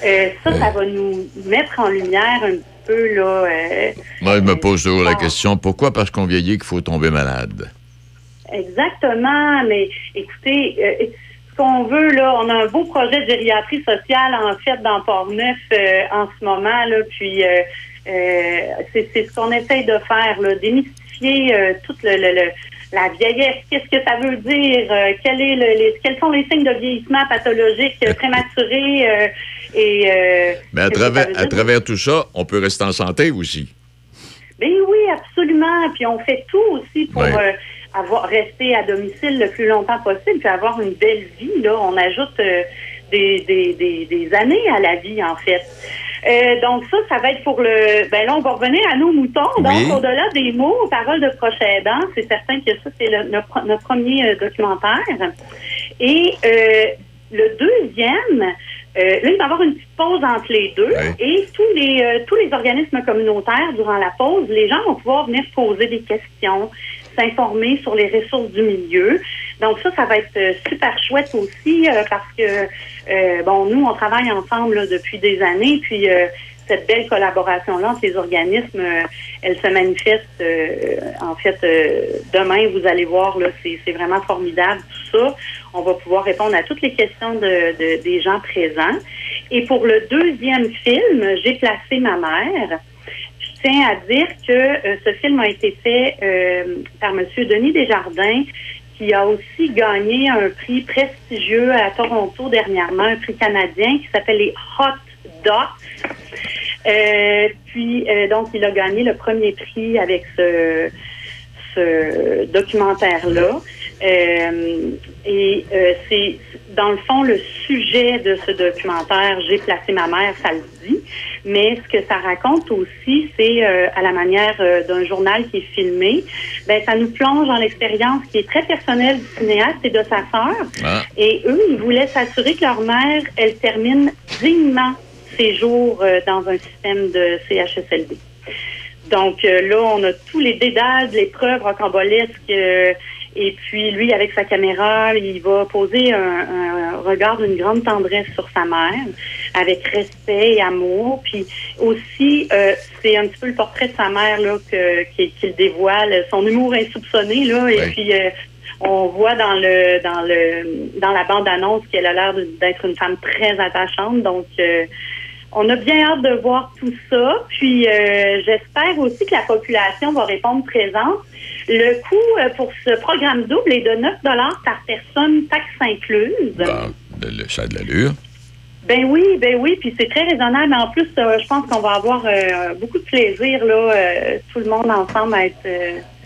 euh, ça, ça va nous mettre en lumière un petit peu là. euh, Moi, je me pose toujours la question pourquoi, parce qu'on vieillit, qu'il faut tomber malade? Exactement, mais écoutez, ce qu'on veut, là, on a un beau projet de gériatrie sociale, en fait, dans Port-Neuf en ce moment, là, puis c'est ce qu'on essaye de faire, là, démystifier le, le- le- la vieillesse, qu'est-ce que ça veut dire, euh, quel est le- les, quels sont les signes de vieillissement pathologique, euh, prématuré, euh, et... euh, Mais à travers, à tout ça, on peut rester en santé aussi. Ben oui, absolument. Puis on fait tout aussi pour Ouais. avoir rester à domicile le plus longtemps possible, puis avoir une belle vie. Là, on ajoute des, des, des, des années à la vie en fait. Euh, donc ça, ça va être pour le. Ben là, on va revenir à nos moutons. Donc au-delà des mots, paroles de proche aidant, c'est certain que ça c'est notre premier euh, documentaire. Et euh, le deuxième, euh, là, il va y avoir une petite pause entre les deux. Et tous les, euh, tous les organismes communautaires, durant la pause, les gens vont pouvoir venir poser des questions, s'informer sur les ressources du milieu. Donc ça, ça va être euh, super chouette aussi euh, parce que, euh, bon, nous, on travaille ensemble là, depuis des années, puis euh, cette belle collaboration-là entre les organismes, euh, elle se manifeste. euh, en fait, demain, vous allez voir, là, c'est vraiment formidable tout ça. On va pouvoir répondre à toutes les questions de, de- des gens présents. Et pour le deuxième film, j'ai placé ma mère. Tiens à dire que euh, ce film a été fait euh, par M. Denis Desjardins, qui a aussi gagné un prix prestigieux à Toronto dernièrement, un prix canadien qui s'appelle les Hot Docs. Euh, puis, donc, il a gagné le premier prix avec ce, documentaire-là. Et c'est, dans le fond, le sujet de ce documentaire, J'ai placé ma mère, ça le dit. Mais ce que ça raconte aussi, c'est euh, à la manière euh, d'un journal qui est filmé, ben, ça nous plonge dans l'expérience qui est très personnelle du cinéaste et de sa sœur. Ah. Et eux, ils voulaient s'assurer que leur mère, elle termine dignement ses jours euh, dans un système de CHSLD. Donc là, on a tous les dédales, les preuves rocambolesques. et puis lui, avec sa caméra, il va poser un, un regard d'une grande tendresse sur sa mère, avec respect et amour. Puis aussi, euh, c'est un petit peu le portrait de sa mère là que- qu'il dévoile, son humour insoupçonné là. Et Oui. puis euh, on voit dans le dans le dans la bande annonce qu'elle a l'air d'être une femme très attachante. Donc euh, on a bien hâte de voir tout ça. Puis euh, j'espère aussi que la population va répondre présente. Le coût pour ce programme double est de 9 par personne, taxes incluses. Bon, ça a de l'allure. Ben oui, ben oui, puis c'est très raisonnable. En plus, euh, je pense qu'on va avoir euh, beaucoup de plaisir là, euh, tout le monde ensemble à être,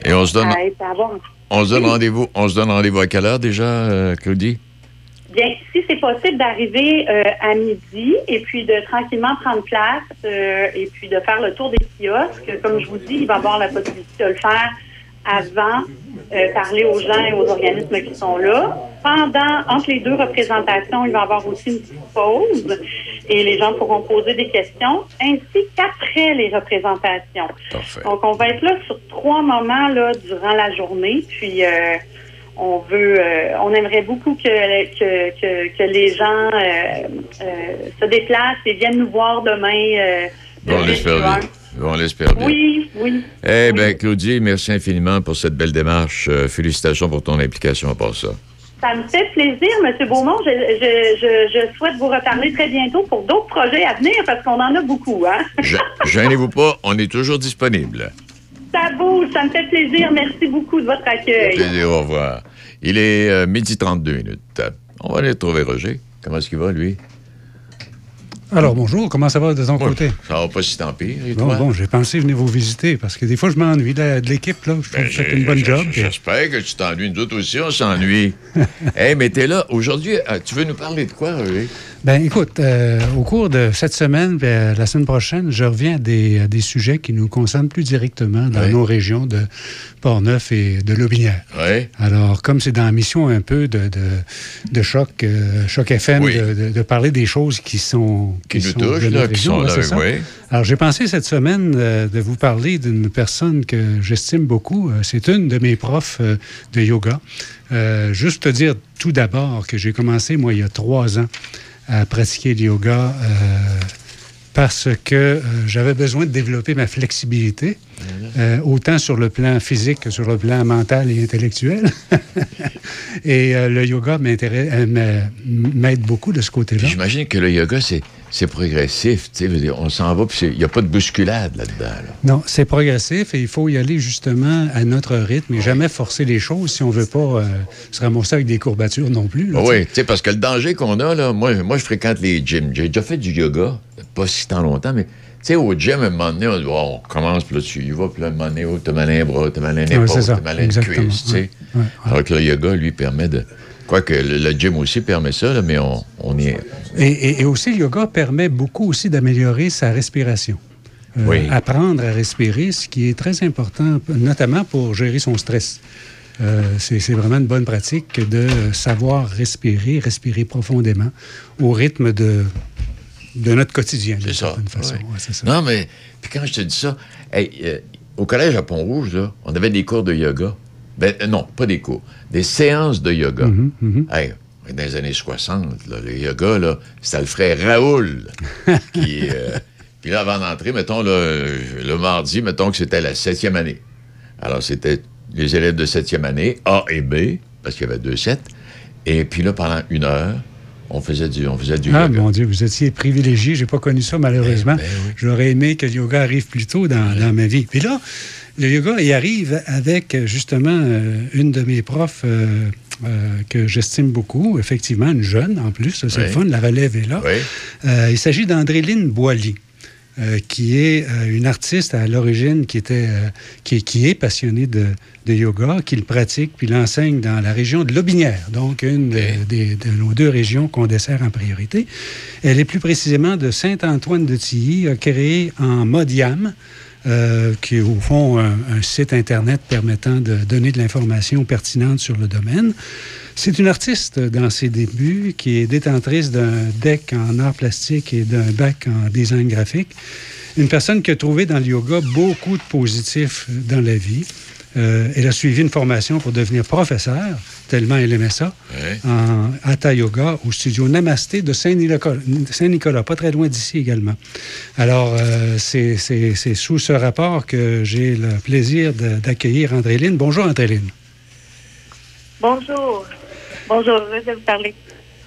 Et on se donne, à, être- à avoir. on se donne rendez-vous. On se donne rendez-vous à quelle heure déjà, Claudie? Bien, si c'est possible d'arriver à midi et puis de tranquillement prendre place et puis de faire le tour des kiosques, comme je vous dis, il va y avoir la possibilité de le faire avant, euh, parler aux gens et aux organismes qui sont là. Pendant, entre les deux représentations, il va y avoir aussi une petite pause et les gens pourront poser des questions, ainsi qu'après les représentations. Donc, on va être là sur trois moments là durant la journée, puis euh, on veut, euh, on aimerait beaucoup que, que, que, que les gens euh, se déplacent et viennent nous voir demain. le On 8 l'espère bien. Oui, oui. Eh bien, Claudie, merci infiniment pour cette belle démarche. Euh, félicitations pour ton implication à part ça. Ça me fait plaisir, M. Beaumont. Je, je, je, je souhaite vous reparler très bientôt pour d'autres projets à venir parce qu'on en a beaucoup. Hein? Gênez-vous pas, on est toujours disponible. Ça bouge, ça me fait plaisir. Merci beaucoup de votre accueil. Plaisir, au revoir. Il est euh, midi 32 minutes. On va aller trouver Roger. Comment est-ce qu'il va, lui? Alors, bonjour, comment ça va de ton côté? Ça va pas si tant pire. Et Bon, toi? bon, j'ai pensé venir vous visiter parce que des fois, je m'ennuie de, de l'équipe. là. Je trouve que vous faites une bonne Ben, job. J'espère que tu t'ennuies. Nous autres aussi, on s'ennuie. hey, mais t'es là. Aujourd'hui, euh, tu veux nous parler de quoi, Roger? Ben, écoute, euh, au cours de cette semaine, euh, la semaine prochaine, je reviens à des, à des sujets qui nous concernent plus directement dans nos régions de Portneuf et de Lobinière. Oui. Alors, comme c'est dans la mission un peu de, de, de choc, euh, choc FM, Oui. de, de- parler des choses qui sont Qui nous sont touchent, de là, notre qui sont là, ça? Alors, j'ai pensé cette semaine euh, de vous parler d'une personne que j'estime beaucoup. Euh, c'est une de mes profs euh, de yoga. Euh, juste te dire tout d'abord que j'ai commencé, moi, il y a trois ans, à pratiquer le yoga euh, parce que euh, j'avais besoin de développer ma flexibilité, euh, autant sur le plan physique que sur le plan mental et intellectuel. et le yoga m'aide beaucoup de ce côté-là. J'imagine que le yoga, c'est, c'est progressif. on s'en va, puis il n'y a pas de bousculade là-dedans. là. Non, c'est progressif et il faut y aller justement à notre rythme et jamais forcer les choses si on veut pas euh, se ramasser avec des courbatures non plus. là, Ah oui, tu sais, parce que le danger qu'on a, là, moi, moi, je fréquente les gyms. J'ai déjà fait du yoga, pas si tant longtemps, mais tu sais, au gym, à un moment donné, on, dit, Oh, on commence, puis là, tu y vas, puis là, à un moment donné, oh, t'as mal à un bras, t'as mal à Ouais, épaule, t'as mal à une cuisse, tu sais. Alors que le yoga, lui, permet de... Quoique le, le gym aussi permet ça, là, mais on, on y est... Et, et- et aussi, le yoga permet beaucoup aussi d'améliorer sa respiration. Euh, Oui. Apprendre à respirer, ce qui est très important, notamment pour gérer son stress. Euh, c'est vraiment une bonne pratique de savoir respirer, respirer profondément au rythme de, de notre quotidien, façon. Ouais, c'est ça. Non, mais puis quand je te dis ça, hey, euh, au collège à Pont-Rouge, on avait des cours de yoga. Ben, euh, non, pas des cours, des séances de yoga. Mhm, mhm. Hey, dans les années 60, là, le yoga, là, c'était le frère Raoul qui, euh, Puis là, avant d'entrer, mettons, le, le mardi, mettons que c'était la septième année. Alors, c'était les élèves de septième année, A et B, parce qu'il y avait deux sets. Et puis là, pendant une heure, on faisait du, on faisait du Ah, yoga. mon Dieu, vous étiez privilégié. J'ai pas connu ça, malheureusement. J'aurais aimé que le yoga arrive plus tôt dans, dans ma vie. Puis là, le yoga, il arrive avec, justement, euh, une de mes profs euh, euh, que j'estime beaucoup, effectivement, une jeune en plus, c'est Oui. le fun, la relève est là. Il s'agit d'Andréline Boily. euh, qui est une artiste à l'origine qui était qui, qui est passionnée de, de yoga, qui le pratique puis l'enseigne dans la région de Lobinière, donc une des- de nos deux régions qu'on dessert en priorité. Elle est plus précisément de Saint-Antoine de Tilly, a créé en mode YAM, euh, qui est au fond un, site Internet permettant de donner de l'information pertinente sur le domaine. C'est une artiste dans ses débuts qui est détentrice d'un deck en art plastique et d'un bac en design graphique. Une personne qui a trouvé dans le yoga beaucoup de positifs dans la vie. Euh, elle a suivi une formation pour devenir professeur, tellement elle aimait ça, en Hatha Yoga au studio Namasté de Saint-Nicolas, pas très loin d'ici également. Alors, euh, c'est sous ce rapport que j'ai le plaisir d'accueillir Andréline. Bonjour, Andréline. Bonjour. Bonjour, heureuse de vous parler.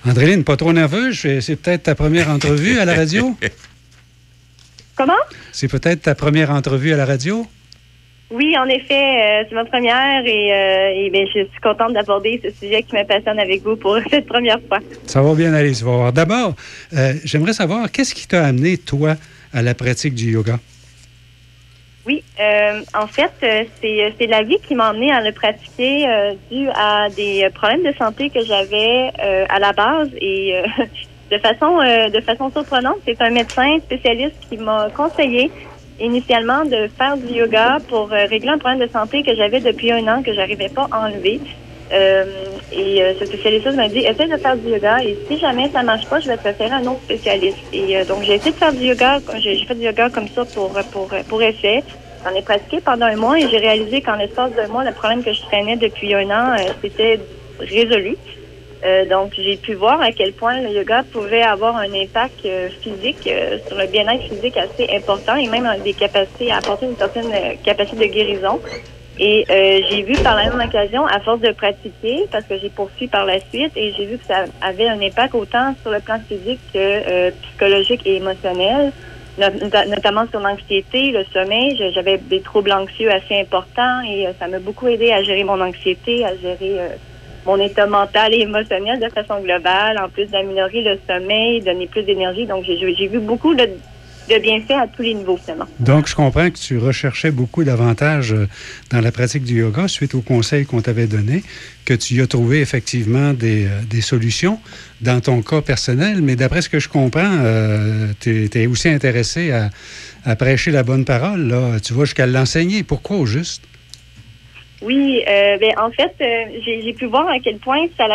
Andréline, pas trop nerveuse? Je- C'est peut-être ta première entrevue à la radio? Comment? C'est peut-être ta première entrevue à la radio? Oui, en effet, euh, c'est ma première et, euh, et bien, je suis contente d'aborder ce sujet qui me passionne avec vous pour cette première fois. Ça va bien aller, tu vas voir. D'abord, euh, j'aimerais savoir, qu'est-ce qui t'a amené, toi, à la pratique du yoga? Oui, en fait, c'est la vie qui m'a emmenée à le pratiquer dû à des problèmes de santé que j'avais à la base et de façon de façon surprenante, c'est un médecin spécialiste qui m'a conseillé initialement de faire du yoga pour euh, régler un problème de santé que j'avais depuis un an que j'arrivais pas à enlever. Euh, et euh, ce spécialiste m'a dit essaie de faire du yoga et si jamais ça marche pas, je vais te à un autre spécialiste. Et euh, donc j'ai essayé de faire du yoga, j'ai fait du yoga comme ça pour pour pour essai. J'en ai pratiqué pendant un mois et j'ai réalisé qu'en l'espace d'un mois, le problème que je traînais depuis un an, euh, c'était résolu. Euh, donc, j'ai pu voir à quel point le yoga pouvait avoir un impact euh, physique euh, sur le bien-être physique assez important et même des capacités à apporter une certaine euh, capacité de guérison. Et j'ai vu par la même occasion, à force de pratiquer, parce que j'ai poursuivi par la suite, et j'ai vu que ça avait un impact autant sur le plan physique que psychologique et émotionnel, not- notamment sur l'anxiété, le sommeil. J'avais des troubles anxieux assez importants et ça m'a beaucoup aidé à gérer mon anxiété, à gérer mon état mental et émotionnel de façon globale, en plus d'améliorer le sommeil, donner plus d'énergie. Donc, j'ai vu beaucoup de, bienfaits à tous les niveaux, finalement. Donc, je comprends que tu recherchais beaucoup d'avantages euh, dans la pratique du yoga suite aux conseils qu'on t'avait donnés, que tu y as trouvé effectivement des, euh, solutions dans ton cas personnel, mais d'après ce que je comprends, tu es, aussi intéressé à, à prêcher la bonne parole. Là. Tu vas jusqu'à l'enseigner. Pourquoi au juste? Oui, euh, ben, en fait, euh, j'ai pu voir à quel point ça,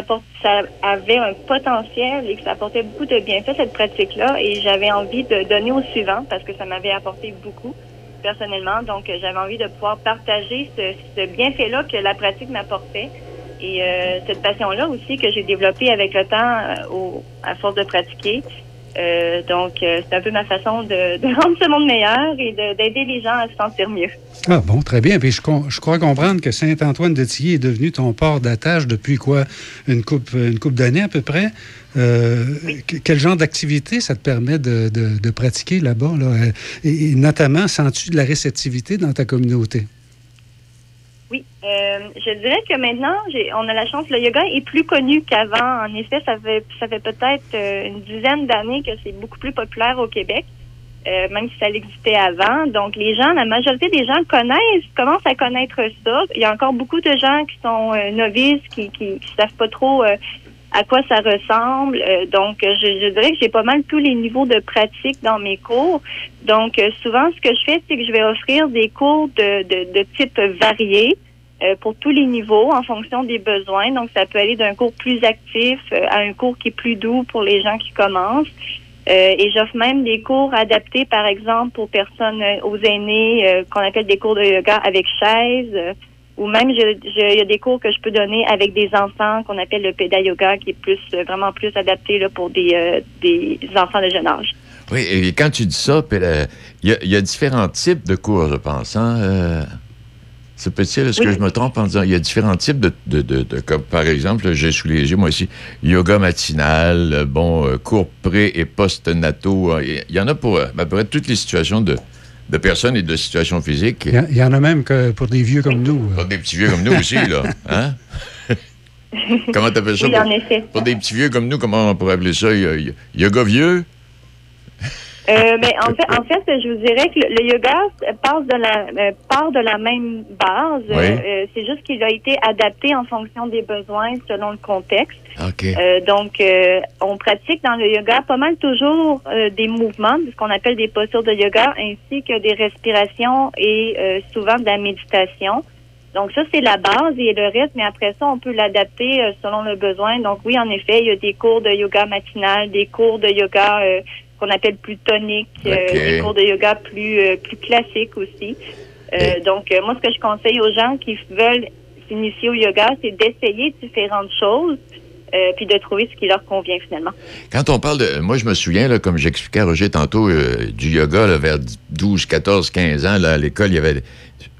ça avait un potentiel et que ça apportait beaucoup de bienfaits, cette pratique-là. Et j'avais envie de donner au suivant parce que ça m'avait apporté beaucoup personnellement. Donc, euh, j'avais envie de pouvoir partager ce, ce bienfait-là que la pratique m'apportait. Et euh, cette passion-là aussi que j'ai développée avec le temps euh, au, à force de pratiquer. Euh, donc, euh, c'est un peu ma façon de, de rendre ce monde meilleur et de- d'aider les gens à se sentir mieux. Ah bon, très bien. Puis je, crois comprendre que Saint-Antoine de Tilly est devenu ton port d'attache depuis quoi? Une coupe, une coupe d'années à peu près? Euh, que- Quel genre d'activité ça te permet de, de- de pratiquer là-bas? Là? Et, et notamment, sens-tu de la réceptivité dans ta communauté? Oui, euh, je dirais que maintenant, on a la chance, le yoga est plus connu qu'avant. En effet, ça fait, ça fait peut-être euh, une dizaine d'années que c'est beaucoup plus populaire au Québec, euh, même si ça existait avant. Donc, les gens, la majorité des gens connaissent, commencent à connaître ça. Il y a encore beaucoup de gens qui sont euh, novices, qui, qui, qui savent pas trop euh, à quoi ça ressemble. Euh, donc, je, je dirais que j'ai pas mal tous les niveaux de pratique dans mes cours. Donc, euh, souvent, ce que je fais, c'est que je vais offrir des cours de, de, de type varié euh, pour tous les niveaux en fonction des besoins. Donc, ça peut aller d'un cours plus actif euh, à un cours qui est plus doux pour les gens qui commencent. Euh, et j'offre même des cours adaptés, par exemple, pour personnes, euh, aux aînés, qu'on appelle des cours de yoga avec chaise. Ou même, il y a des cours que je peux donner avec des enfants qu'on appelle le péda yoga, qui est plus euh, vraiment plus adapté là, pour des, euh, des enfants de jeune âge. Oui, et quand tu dis ça, euh, il y, a- il y a différents types de cours, je pense. Hein? euh, c'est petit, est-ce que je me trompe en disant il y a différents types de, de, de- de- comme par exemple, j'ai sous les yeux, moi aussi, yoga matinal, bon, cours pré- et post-nato. euh, Il y en a pour à peu près toutes les situations de, de personnes et de situations physiques. Il y, a- en a même que pour des vieux comme nous. euh. Pour des petits vieux comme nous aussi, là. Hein? comment t'appelles ça? Oui, pour, en effet. pour des petits vieux comme nous, comment on pourrait appeler ça? Y- y- Yoga vieux? Euh, mais en fait, en fait, je vous dirais que le, yoga part de la euh, part de la même base. Oui. Euh, c'est juste qu'il a été adapté en fonction des besoins selon le contexte. OK. Euh, donc, euh, on pratique dans le yoga pas mal toujours euh, des mouvements, ce qu'on appelle des postures de yoga, ainsi que des respirations et euh, souvent de la méditation. Donc ça, c'est la base et le reste, mais après ça, on peut l'adapter euh, selon le besoin. Donc oui, en effet, il y a des cours de yoga matinal, des cours de yoga euh, qu'on appelle plus toniques, euh, des cours de yoga plus euh, plus classiques aussi. Euh, donc moi, ce que je conseille aux gens qui veulent s'initier au yoga, c'est d'essayer différentes choses, euh, puis de trouver ce qui leur convient finalement. Quand on parle de. Moi, je me souviens, là, comme j'expliquais à Roger tantôt, euh, du yoga là, vers 12, 14, 15 ans, là, à l'école, il y avait.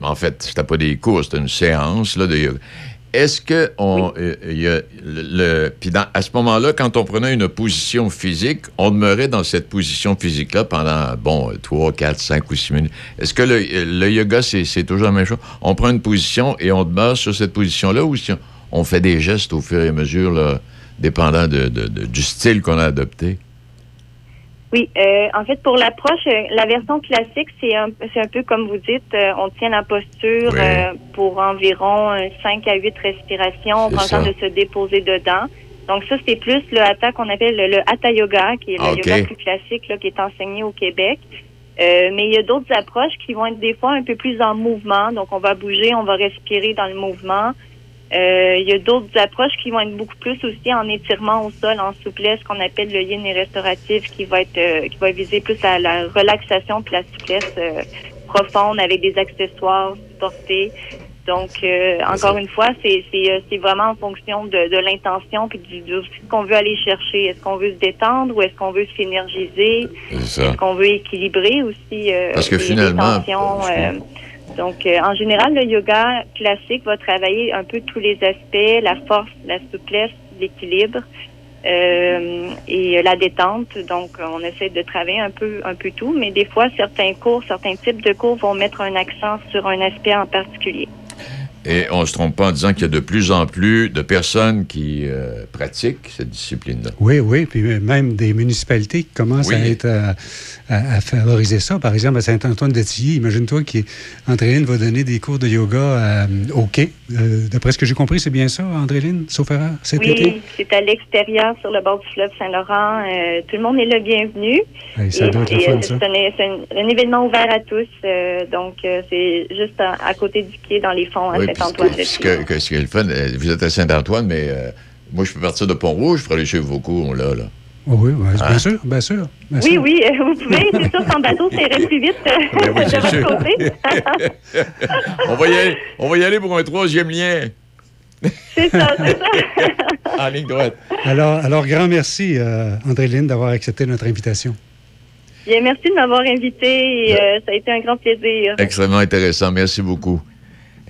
En fait, c'était pas des cours, c'était une séance là, de yoga. Est-ce que on, euh, il y a le, le- puis à ce moment-là, quand on prenait une position physique, on demeurait dans cette position physique-là pendant bon 3, 4, 5 ou 6 minutes. Est-ce que le, le yoga, c'est c'est toujours la même chose? On prend une position et on demeure sur cette position-là ou si on, on fait des gestes au fur et à mesure, là, dépendant de- de- de- du style qu'on a adopté? Oui, euh, en fait, pour l'approche, euh, la version classique, c'est un, c'est un peu comme vous dites, euh, on tient la posture euh, pour environ 5 à 8 respirations, temps ça. de se déposer dedans. Donc ça, c'est plus le hatha qu'on appelle le, le hatha yoga, qui est le Ah, yoga plus classique là, qui est enseigné au Québec. Euh, mais il y a d'autres approches qui vont être des fois un peu plus en mouvement. Donc on va bouger, on va respirer dans le mouvement. Euh, il y a d'autres approches qui vont être beaucoup plus aussi en étirement au sol, en souplesse, qu'on appelle le yin et restauratif, qui va être euh, qui va viser plus à la relaxation puis la souplesse euh, profonde avec des accessoires portés. Donc euh, encore une fois, c'est c'est c'est vraiment en fonction de, de l'intention puis du, de ce qu'on veut aller chercher. Est-ce qu'on veut se détendre ou est-ce qu'on veut s'énergiser? Est-ce qu'on veut équilibrer aussi euh, Parce que les- les finalement- tensions, euh, donc, euh, en général, le yoga classique va travailler un peu tous les aspects, la force, la souplesse, l'équilibre euh, et la détente. Donc, on essaie de travailler un peu, un peu tout, mais des fois, certains cours, certains types de cours vont mettre un accent sur un aspect en particulier. Et on se trompe pas en disant qu'il y a de plus en plus de personnes qui euh, pratiquent cette discipline-là. Oui, oui, puis même des municipalités qui commencent Oui. à, être, à- à favoriser ça. Par exemple, à Saint-Antoine-de-Tilly, imagine-toi qu'Andréline va donner des cours de yoga à- au quai. Euh, D'après ce que j'ai compris, c'est bien ça, Andréline, sauf erreur, cet été? Oui, c'est à l'extérieur, sur le bord du fleuve Saint-Laurent. Euh, tout le monde est le bienvenu. Hey, ça Et doit être fun, euh, ça. c'est un, événement ouvert à tous. euh, donc, euh, c'est juste à, à côté du quai, dans les fonds, à Oui, Saint-Antoine. ce que, que- ce qui est le fun, euh, vous êtes à Saint-Antoine, mais euh, moi, je peux partir de Pont-Rouge pour aller chez vos cours, là. là. Oui, oui, Hein? bien sûr, bien sûr. bien Oui, sûr. oui, euh, vous pouvez. C'est sûr qu'en bateau, irait plus vite euh, Ben oui, de c'est votre sûr. côté. on, va y aller, on va y aller pour un troisième lien. c'est ça, c'est ça. En ligne droite. Alors, alors, grand merci, euh, Andréline, d'avoir accepté notre invitation. Bien, merci de m'avoir invité. et, euh, ça a été un grand plaisir. Extrêmement intéressant. Merci beaucoup.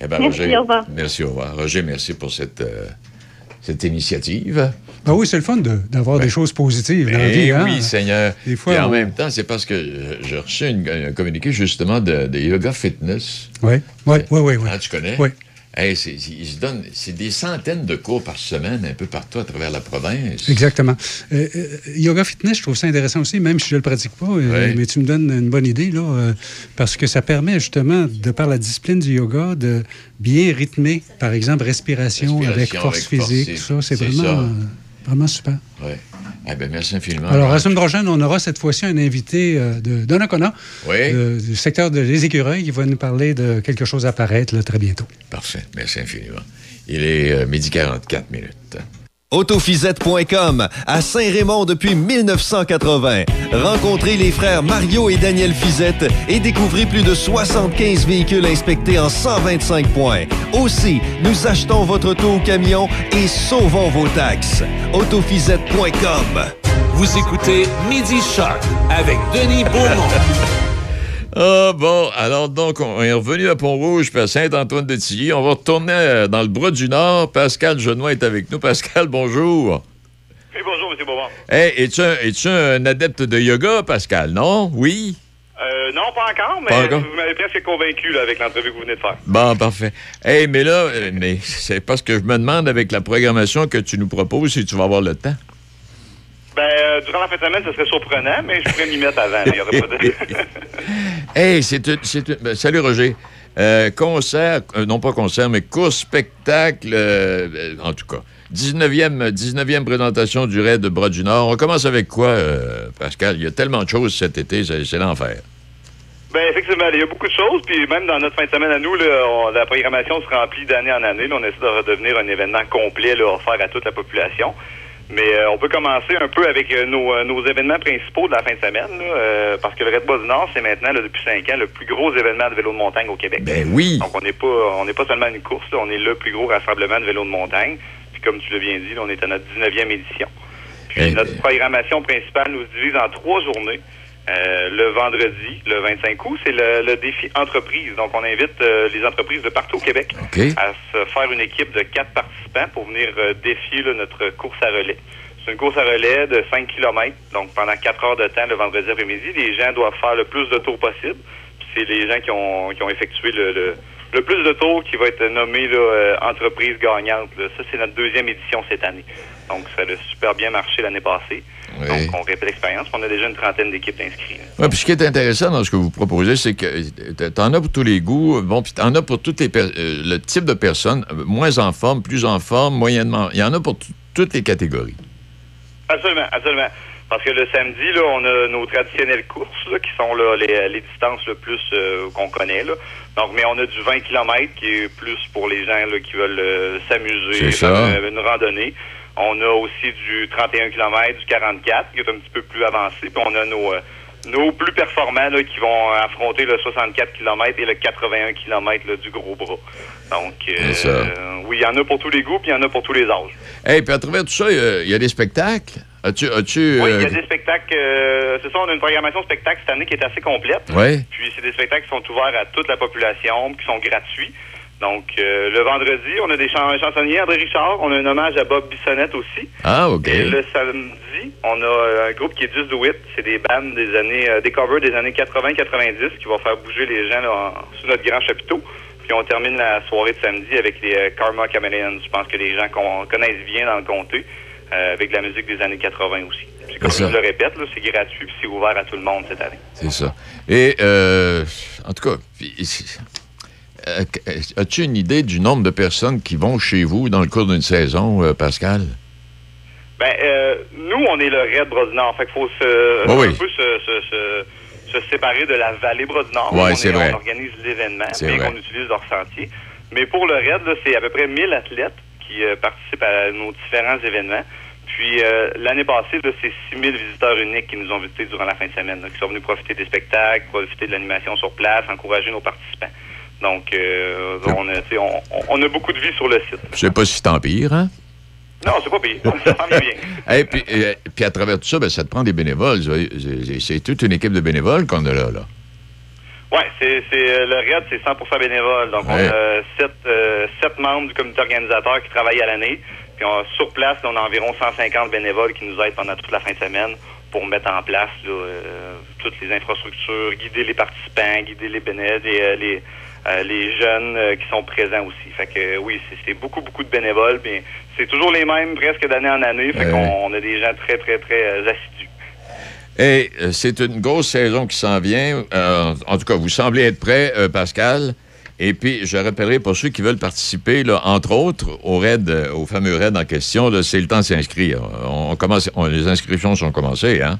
Eh ben, Merci, Roger, au revoir. Merci, au revoir. Roger, merci pour cette, euh, cette initiative. Ah oui, c'est le fun de- d'avoir des choses positives dans la Ben vie. hein? oui, Seigneur. Des fois, Et en on- même temps, c'est parce que j'ai reçu une- un communiqué justement de, de Yoga Fitness. Oui, oui, oui, oui. Ah, tu connais? Oui. Hey, ils se donnent, c'est des centaines de cours par semaine un peu partout à travers la province. Exactement. Euh, euh, yoga fitness, je trouve ça intéressant aussi, même si je ne le pratique pas, euh, mais tu me donnes une bonne idée, là, euh, parce que ça permet justement, de par la discipline du yoga, de bien rythmer, par exemple, respiration, avec force avec physique, force, tout ça, c'est vraiment, vraiment super. Eh ben, merci infiniment. Alors, la semaine prochaine, on aura cette fois-ci un invité euh, de Donnacona, Oui. euh, du secteur de Les Écureuils, qui va nous parler de quelque chose à paraître là, très bientôt. Parfait. Merci infiniment. Il est euh, midi 44 minutes. Autofisette.com à Saint-Raymond depuis 1980. Rencontrez les frères Mario et Daniel Fizette et découvrez plus de 75 véhicules inspectés en 125 points. Aussi, nous achetons votre auto au camion et sauvons vos taxes. Autofisette.com. Vous écoutez Midi Shark avec Denis Beaumont. Ah bon, alors donc, on est revenu à Pont-Rouge, puis à Saint-Antoine-de-Tilly. On va retourner euh, dans le bras du Nord. Pascal Genois est avec nous. Pascal, bonjour. Oui, bonjour, M. Beaumont. Hey, es-tu un, adepte de yoga, Pascal, non? Oui? Euh, non, pas encore, mais Pas encore? vous m'avez presque convaincu là, avec l'entrevue que vous venez de faire. Bon, parfait. Hey, mais là, euh, mais c'est parce que je me demande avec la programmation que tu nous proposes si tu vas avoir le temps. Ben, euh, durant la fin de semaine, ce serait surprenant, mais je pourrais m'y mettre avant. Il y aurait pas de... Hey, c'est une, c'est une- ben, salut Roger. Euh, concert, euh, non pas concert, mais course spectacle, en tout cas. 19e, 19e présentation du raid de Bras du Nord. On commence avec quoi, Pascal? Il y a tellement de choses cet été, c'est c'est l'enfer. Ben, effectivement, il y a beaucoup de choses, puis même dans notre fin de semaine à nous, là, on- la programmation se remplit d'année en année. Là, on essaie de redevenir un événement complet, là, offert à toute la population. Mais euh, on peut commencer un peu avec euh, nos, euh, nos événements principaux de la fin de semaine, là, euh, parce que le Red Bas du Nord, c'est maintenant, là, depuis cinq ans, le plus gros événement de vélo de montagne au Québec. Ben oui. Donc, on n'est pas, on n'est pas seulement une course, là, on est le plus gros rassemblement de vélo de montagne. Puis, comme tu l'as bien dit, là, on est à notre 19e édition. Puis, Eh, notre programmation principale nous divise en trois journées. Euh, le vendredi, le 25 août, c'est le, le défi entreprise. Donc, on invite euh, les entreprises de partout au Québec à se faire une équipe de quatre participants pour venir euh, défier là, notre course à relais. C'est une course à relais de 5 km. Donc, pendant 4 heures de temps le vendredi après-midi, les gens doivent faire le plus de tours possible. C'est les gens qui ont, qui ont effectué le, le, le plus de tours qui va être nommé là, entreprise gagnante. là. Ça, c'est notre deuxième édition cette année. Donc, ça a super bien marché l'année passée. Oui. Donc, on répète l'expérience. On a déjà une trentaine d'équipes d'inscrits. Ouais, puis ce qui est intéressant dans ce que vous proposez, c'est que euh, t'en as pour tous les goûts, bon, puis t'en as pour toutes les euh, le type de personnes, euh, moins en forme, plus en forme, moyennement. Il y en a pour toutes les catégories. Absolument, absolument. Parce que le samedi, là, on a nos traditionnelles courses, là, qui sont là, les, les distances le plus euh, qu'on connaît. Là. Donc, mais on a du 20 km qui est plus pour les gens là, qui veulent euh, s'amuser, une randonnée. On a aussi du 31 km, du 44, qui est un petit peu plus avancé. Puis on a nos, euh, nos plus performants là, qui vont affronter le 64 km et le 81 km là, du gros bras. Donc, euh, euh, oui, il y en a pour tous les goûts, puis il y en a pour tous les âges. Hey, puis à travers tout ça, il y a- il y, a des spectacles? As-tu. As-tu Oui, il euh, y a des spectacles. euh, c'est ça, on a une programmation spectacle cette année qui est assez complète. Ouais. Puis c'est des spectacles qui sont ouverts à toute la population, qui sont gratuits. Donc euh, le vendredi, on a des chan- chansonniers, André Richard, on a un hommage à Bob Bissonnette aussi. Ah, OK. Et le samedi, on a euh, un groupe qui est Just Do It. C'est des bandes des années, euh, des covers des années 80-90 qui vont faire bouger les gens là, en- sous notre grand chapiteau. Puis on termine la soirée de samedi avec les euh, Karma Chameleons. Je pense que les gens qu'on connaissent bien dans le comté, euh, avec de la musique des années 80 aussi. C'est comme ça. je le répète, c'est gratuit puis c'est ouvert à tout le monde cette année. C'est ça. Et, euh, en tout cas, euh, as-tu une idée du nombre de personnes qui vont chez vous dans le cours d'une saison, euh, Pascal? Ben, euh, nous, on est le Red Nord. Fait qu'il faut se, oui. un peu se, se, se, se séparer de la vallée Nord. Ouais, On c'est est- vrai. On organise l'événement, mais qu'on utilise leur sentier. Mais pour le Red, c'est à peu près 1000 athlètes qui euh, participent à nos différents événements. Puis euh, l'année passée, c'est 6000 visiteurs uniques qui nous ont visités durant la fin de semaine, là, qui sont venus profiter des spectacles, profiter de l'animation sur place, encourager nos participants. Donc, euh, on, a, on, on- a beaucoup de vie sur le site. Je sais pas si t'en pire, hein? Non, c'est pas pire. Ça s'en bien. Et puis, euh, puis à travers tout ça, ben, ça te prend des bénévoles. C'est toute une équipe de bénévoles qu'on a là. là. Oui, c'est, euh, le RAID, c'est 100% bénévole. Donc, Ouais. on a sept, euh, sept membres du comité organisateur qui travaillent à l'année. Puis, on, sur place, on a environ 150 bénévoles qui nous aident pendant toute la fin de semaine pour mettre en place là, euh, toutes les infrastructures, guider les participants, guider les bénévoles, les, les, euh, les jeunes euh, qui sont présents aussi. Fait que euh, oui, c'est, beaucoup, beaucoup de bénévoles. Puis, c'est toujours les mêmes presque d'année en année. Fait qu'on on a des gens très, très, très assidus. Et c'est une grosse saison qui s'en vient. En tout cas, vous semblez être prêt, Pascal. Et puis, je rappellerai pour ceux qui veulent participer, là, entre autres, au raid, au fameux raid en question, c'est le temps de s'inscrire. On commence, on- les inscriptions sont commencées, hein?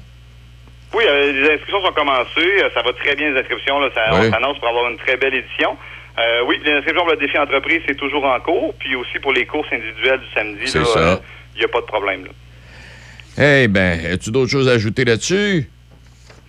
Oui, euh, les inscriptions sont commencées. Euh, ça va très bien, les inscriptions. Là, ça, Oui. On s'annonce pour avoir une très belle édition. Euh, oui, les inscriptions pour le défi entreprise, c'est toujours en cours. Puis aussi pour les courses individuelles du samedi, C'est là, ça. euh, il n'y a pas de problème. Là. Eh ben, as-tu d'autres choses à ajouter là-dessus?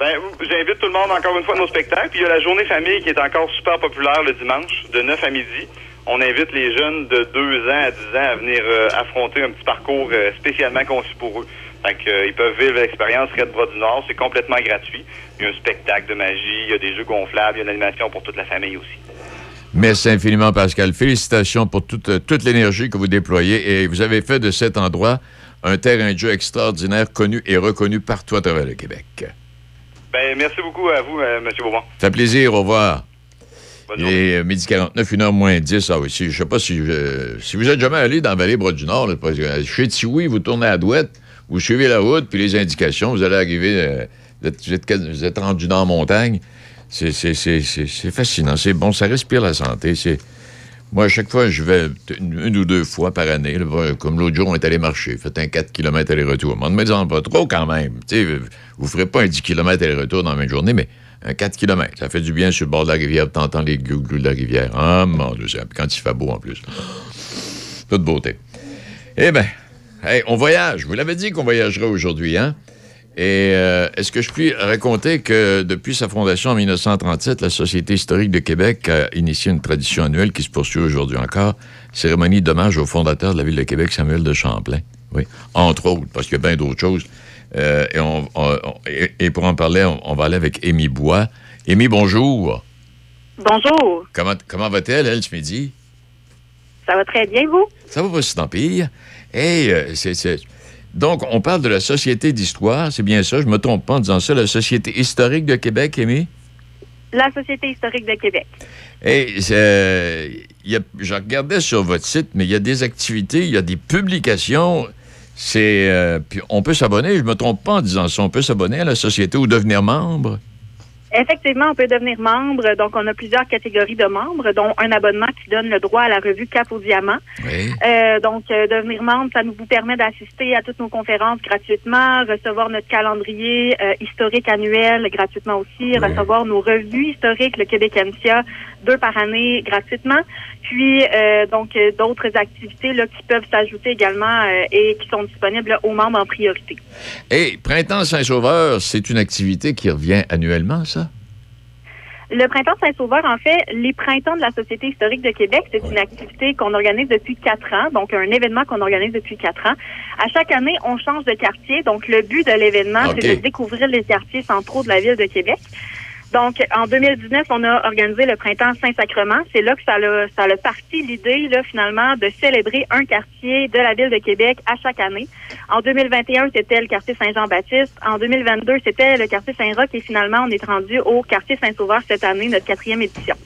Ben, j'invite tout le monde encore une fois à nos spectacles. Puis il y a la journée famille qui est encore super populaire le dimanche, de 9 à midi. On invite les jeunes de 2 ans à 10 ans à venir affronter un petit parcours spécialement conçu pour eux. Fait que, euh, ils peuvent vivre l'expérience Red Bras du Nord. C'est complètement gratuit. Il y a un spectacle de magie, il y a des jeux gonflables, il y a une animation pour toute la famille aussi. Merci infiniment, Pascal. Félicitations pour toute, euh, toute l'énergie que vous déployez et vous avez fait de cet endroit un terrain de jeu extraordinaire, connu et reconnu partout à travers le Québec. Ben, merci beaucoup à vous, euh, M. Beaumont. Ça fait plaisir, au revoir. Il est midi 49, 1h moins 10. Ah oui, si- je sais pas si, euh, si vous êtes jamais allé dans la vallée parce que, euh, chez Tiwi, vous tournez à Douette, vous suivez la route, puis les indications, vous allez arriver, euh, vous, êtes, rendu dans la montagne. C'est- fascinant, c'est bon, ça respire la santé. Moi, à chaque fois, je vais une, ou deux fois par année. comme l'autre jour, on est allé marcher. Faites un 4 km aller-retour. M'en demandez pas trop quand même. Vous ne ferez pas un 10 km aller-retour dans la même journée, mais un 4 km. Ça fait du bien sur le bord de la rivière. Tu entends les glou de la rivière. Ah, mon Dieu, quand il fait beau en plus. Toute beauté. Eh bien, hey, on voyage. Vous l'avez dit qu'on voyagerait aujourd'hui, hein? Et euh, est-ce que je puis raconter que depuis sa fondation en 1937, la Société historique de Québec a initié une tradition annuelle qui se poursuit aujourd'hui encore, cérémonie d'hommage au fondateur de la ville de Québec, Samuel de Champlain. Oui, entre autres, parce qu'il y a bien d'autres choses. Euh, et, on- on- on- et- et pour en parler, on, on va aller avec Amy Bois. Amy, bonjour. Bonjour, Comment, comment va-t-elle, elle, ce midi? ça va très bien, vous? Ça va pas si tant pire. Hey, euh, c'est, Donc, on parle de la Société d'histoire, c'est bien ça, je me trompe pas en disant ça, la Société historique de Québec, Amy? La Société historique de Québec. Y a- je regardais sur votre site, mais il y a des activités, il y a des publications. C'est, euh, puis on peut s'abonner, je me trompe pas en disant ça, on peut s'abonner à la société ou devenir membre? Effectivement, on peut devenir membre. Donc, on a plusieurs catégories de membres, dont un abonnement qui donne le droit à la revue Cap au diamant. Euh, donc, euh, devenir membre, ça nous vous permet d'assister à toutes nos conférences gratuitement, recevoir notre calendrier euh, historique annuel gratuitement aussi, recevoir nos revues historiques, le Québec MCA, deux par année gratuitement. Puis, euh, donc, euh, d'autres activités là, qui peuvent s'ajouter également euh, et qui sont disponibles aux membres en priorité. Et Printemps Saint-Sauveur, c'est une activité qui revient annuellement, ça? Le Printemps Saint-Sauveur, en fait, les printemps de la Société historique de Québec, c'est une activité qu'on organise depuis quatre ans, donc un événement qu'on organise depuis quatre ans. À chaque année, on change de quartier, donc le but de l'événement, c'est de découvrir les quartiers centraux de la ville de Québec. Donc, en 2019, on a organisé le printemps Saint-Sacrement. C'est là que ça a, parti l'idée, finalement, de célébrer un quartier de la ville de Québec à chaque année. En 2021, c'était le quartier Saint-Jean-Baptiste. En 2022, c'était le quartier Saint-Roch. Et finalement, on est rendu au quartier Saint-Sauveur cette année, notre quatrième édition.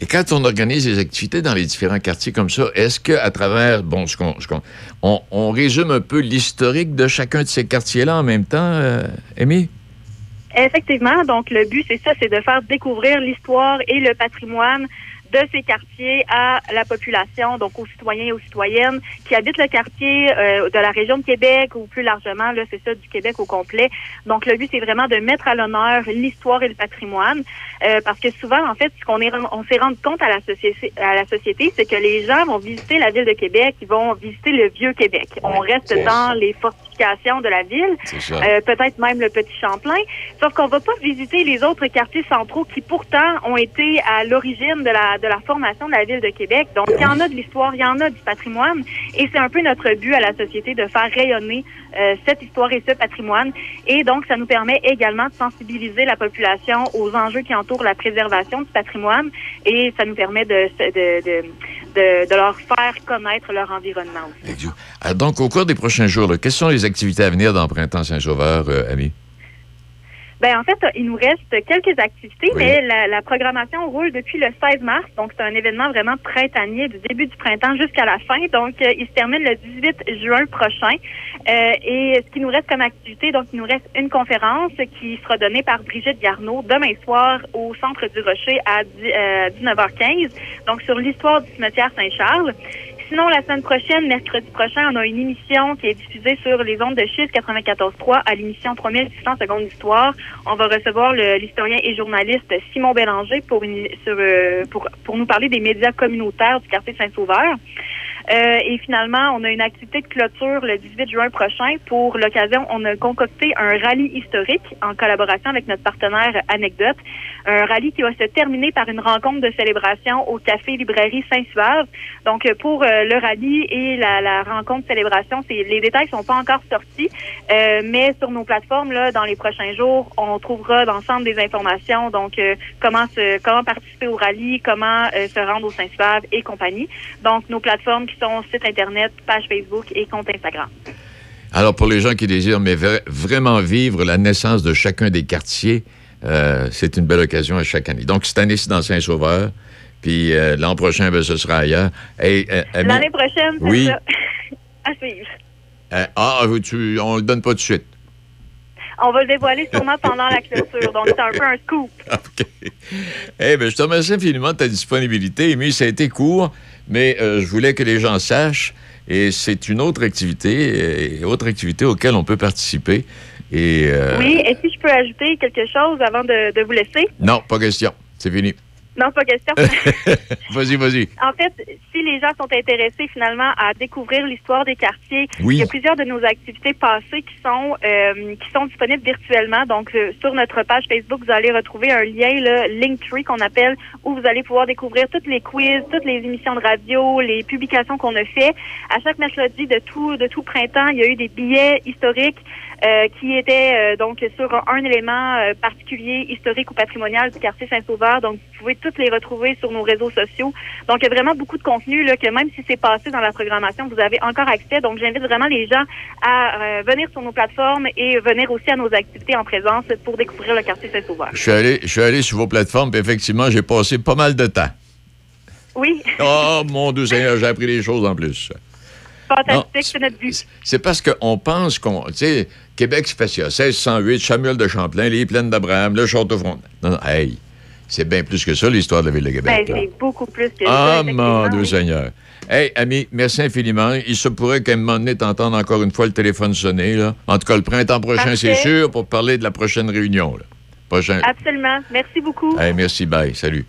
Et quand on organise des activités dans les différents quartiers comme ça, est-ce que à travers, bon, ce qu'on, on, résume un peu l'historique de chacun de ces quartiers-là en même temps, euh, Amy? Effectivement, donc le but, c'est ça, c'est de faire découvrir l'histoire et le patrimoine de ces quartiers à la population, donc aux citoyens et aux citoyennes qui habitent le quartier euh, de la région de Québec ou plus largement, là, c'est ça, du Québec au complet. Donc le but, c'est vraiment de mettre à l'honneur l'histoire et le patrimoine, euh, parce que souvent, en fait, ce qu'on est, on s'est rendu compte à la société, à la société, c'est que les gens vont visiter la ville de Québec, ils vont visiter le vieux Québec. On reste dans les fortifications de la ville, euh, peut-être même le Petit Champlain. Sauf qu'on va pas visiter les autres quartiers centraux qui pourtant ont été à l'origine de la de la formation de la ville de Québec. Donc il y en a de l'histoire, il y en a du patrimoine, et c'est un peu notre but à la société de faire rayonner euh, cette histoire et ce patrimoine. Et donc ça nous permet également de sensibiliser la population aux enjeux qui entourent la préservation du patrimoine, et ça nous permet de de de, de, leur faire connaître leur environnement. Ah, donc, au cours des prochains jours, quelles sont les activités à venir dans Printemps Saint-Sauveur, euh, Amy? Ben en fait, il nous reste quelques activités, mais la, la programmation roule depuis le 16 mars. Donc, c'est un événement vraiment printanier du début du printemps jusqu'à la fin. Donc, euh, il se termine le 18 juin prochain. Euh, et ce qui nous reste comme activité, donc, il nous reste une conférence qui sera donnée par Brigitte Garneau demain soir au Centre du Rocher à 10, euh, 19h15. Donc, sur l'histoire du cimetière Saint-Charles. Sinon, la semaine prochaine, mercredi prochain, on a une émission qui est diffusée sur les ondes de Chiz 94.3 à l'émission 3600 secondes d'histoire. On va recevoir l'historien et journaliste Simon Bélanger euh, pour nous parler des médias communautaires du quartier Saint-Sauveur. Euh, et finalement, on a une activité de clôture le 18 juin prochain. Pour l'occasion, on a concocté un rallye historique en collaboration avec notre partenaire Anecdote. Un rallye qui va se terminer par une rencontre de célébration au Café Librairie Saint-Suave. Donc, pour euh, le rallye et la, la rencontre célébration, les détails sont pas encore sortis, euh, mais sur nos plateformes, là, dans les prochains jours, on trouvera l'ensemble des informations. Donc, comment se, comment participer au rallye, comment se rendre au Saint-Suave et compagnie. Donc, nos plateformes qui sont site Internet, page Facebook et compte Instagram. Alors, pour les gens qui désirent mais vra- vraiment vivre la naissance de chacun des quartiers, euh, c'est une belle occasion à chaque année. Donc, cette année, c'est dans Saint-Sauveur. Puis euh, l'an prochain, ben, ce sera ailleurs. Hey, euh, L'année prochaine, c'est Oui. ça. à suivre. ah, tu, on le donne pas tout de suite. On va le dévoiler sûrement pendant la clôture. Donc, c'est un peu un scoop. Eh bien, je te remercie infiniment de ta disponibilité. Mais ça a été court, mais euh, je voulais que les gens sachent. Et c'est une autre activité, autre activité auquel on peut participer. Et euh, Oui, et si je peux ajouter quelque chose avant de, de vous laisser? non, pas question. C'est fini. Non, pas question. vas-y, vas-y. En fait, si les gens sont intéressés finalement à découvrir l'histoire des quartiers, Oui. il y a plusieurs de nos activités passées qui sont euh, qui sont disponibles virtuellement. Donc euh, sur notre page Facebook, vous allez retrouver un lien là, Linktree qu'on appelle où vous allez pouvoir découvrir toutes les quiz, toutes les émissions de radio, les publications qu'on a fait. À chaque mercredi de tout de tout printemps, il y a eu des billets historiques euh, qui étaient euh, donc sur un élément euh, particulier historique ou patrimonial du quartier Saint-Sauveur. Donc vous pouvez toutes les retrouver sur nos réseaux sociaux. Donc il y a vraiment beaucoup de contenu là, que même si c'est passé dans la programmation, vous avez encore accès. Donc j'invite vraiment les gens à venir sur nos plateformes et venir aussi à nos activités en présence pour découvrir le quartier Saint-Sauveur. Je suis allé, je suis allé sur vos plateformes, puis effectivement, j'ai passé pas mal de temps. Oui, Oh, mon Dieu Seigneur, j'ai appris des choses en plus. Fantastique, c'est notre but. C'est parce qu'on pense qu'on. Tu sais, Québec, facile. 1608, Samuel de Champlain, les plaines d'Abraham, le château front. Non, non, hey, c'est bien plus que ça, l'histoire de la ville de Ben, Québec. là. c'est beaucoup plus que ça. Ah, mon Dieu Seigneur. Hey, ami, merci infiniment. Il se pourrait qu'à un moment donné, t'entendes encore une fois le téléphone sonner. Là. En tout cas, le printemps prochain, c'est sûr, pour parler de la prochaine réunion. Là. Prochain. Absolument. Merci beaucoup. Hey, merci, bye. Salut.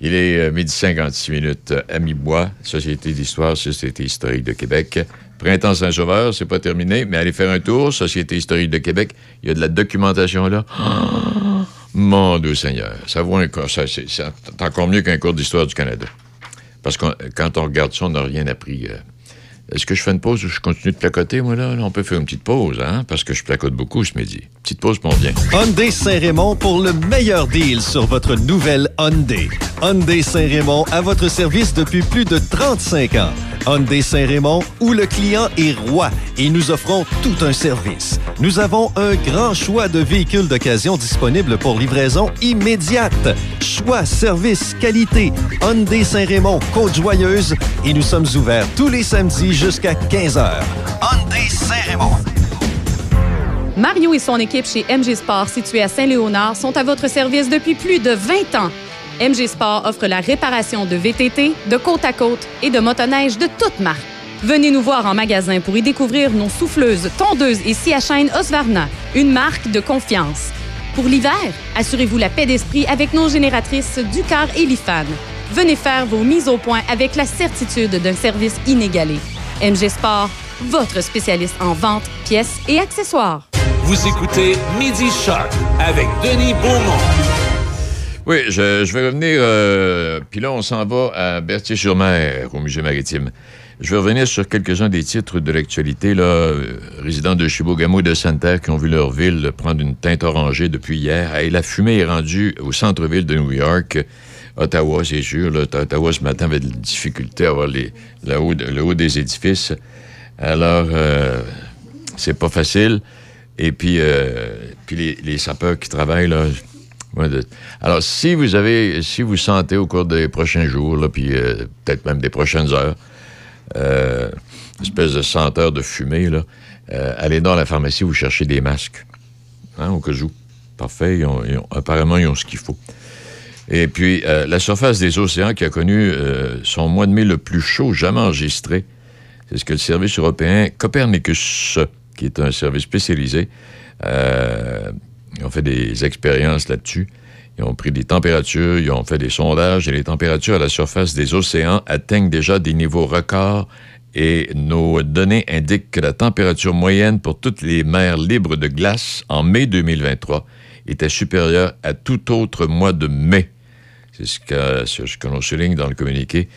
Il est euh, midi 56 minutes. Euh, Ami Bois, Société d'histoire, Société historique de Québec. Printemps Saint-Sauveur, c'est pas terminé, mais allez faire un tour, Société historique de Québec. Il y a de la documentation là. Mon Dieu Seigneur. Ça vaut un cours. c'est encore mieux qu'un cours d'histoire du Canada. Parce que quand on regarde ça, on n'a rien appris. euh. Est-ce que je fais une pause ou je continue de placoter, moi, là? On peut faire une petite pause, hein? Parce que je placote beaucoup ce midi. Petite pause, puis on vient. Hyundai Saint-Raymond pour le meilleur deal sur votre nouvelle Hyundai. Hyundai Saint-Raymond à votre service depuis plus de 35 ans. Hyundai Saint-Raymond où le client est roi et nous offrons tout un service. Nous avons un grand choix de véhicules d'occasion disponibles pour livraison immédiate. Choix, service, qualité. Hyundai Saint-Raymond, Côte-Joyeuse et nous sommes ouverts tous les samedis jusqu'à 15h. Hyundai Saint-Raymond. Mario et son équipe chez MG Sport, située à Saint-Léonard, sont à votre service depuis plus de 20 ans. MG Sport offre la réparation de VTT, de côte à côte et de motoneige de toutes marques. Venez nous voir en magasin pour y découvrir nos souffleuses, tondeuses et scie à Osvarna, une marque de confiance. Pour l'hiver, assurez-vous la paix d'esprit avec nos génératrices Ducar et Lifan. Venez faire vos mises au point avec la certitude d'un service inégalé. MG Sport, votre spécialiste en vente, pièces et accessoires. Vous écoutez Midi Shark avec Denis Beaumont. Oui, je, je vais revenir. euh, Puis là, on s'en va à Berthier-sur-Mer, au Musée maritime. Je vais revenir sur quelques-uns des titres de l'actualité, là. euh, résidents de Chibougamau et de Santerre qui ont vu leur ville prendre une teinte orangée depuis hier. Hey, la fumée est rendue au centre-ville de New York. Ottawa, c'est sûr. là. Ottawa, ce matin, avait de la difficulté à avoir les, le, haut, le haut des édifices. Alors, euh, c'est pas facile. Et puis, euh, puis les, les sapeurs qui travaillent, là, Alors, si vous avez, si vous sentez au cours des prochains jours, puis euh, peut-être même des prochaines heures, euh, espèce de senteur de fumée, euh, allez dans la pharmacie, vous cherchez des masques, hein, au cas où. Parfait, apparemment, ils ont ce qu'il faut. Et puis, la surface des océans qui a connu son mois de mai le plus chaud jamais enregistré, c'est ce que le service européen Copernicus, qui est un service spécialisé, ils ont fait des expériences là-dessus. Ils ont pris des températures, ils ont fait des sondages et les températures à la surface des océans atteignent déjà des niveaux records Et nos données indiquent que la température moyenne pour toutes les mers libres de glace en mai 2023 était supérieure à tout autre mois de mai. C'est ce que, l'on souligne dans le communiqué.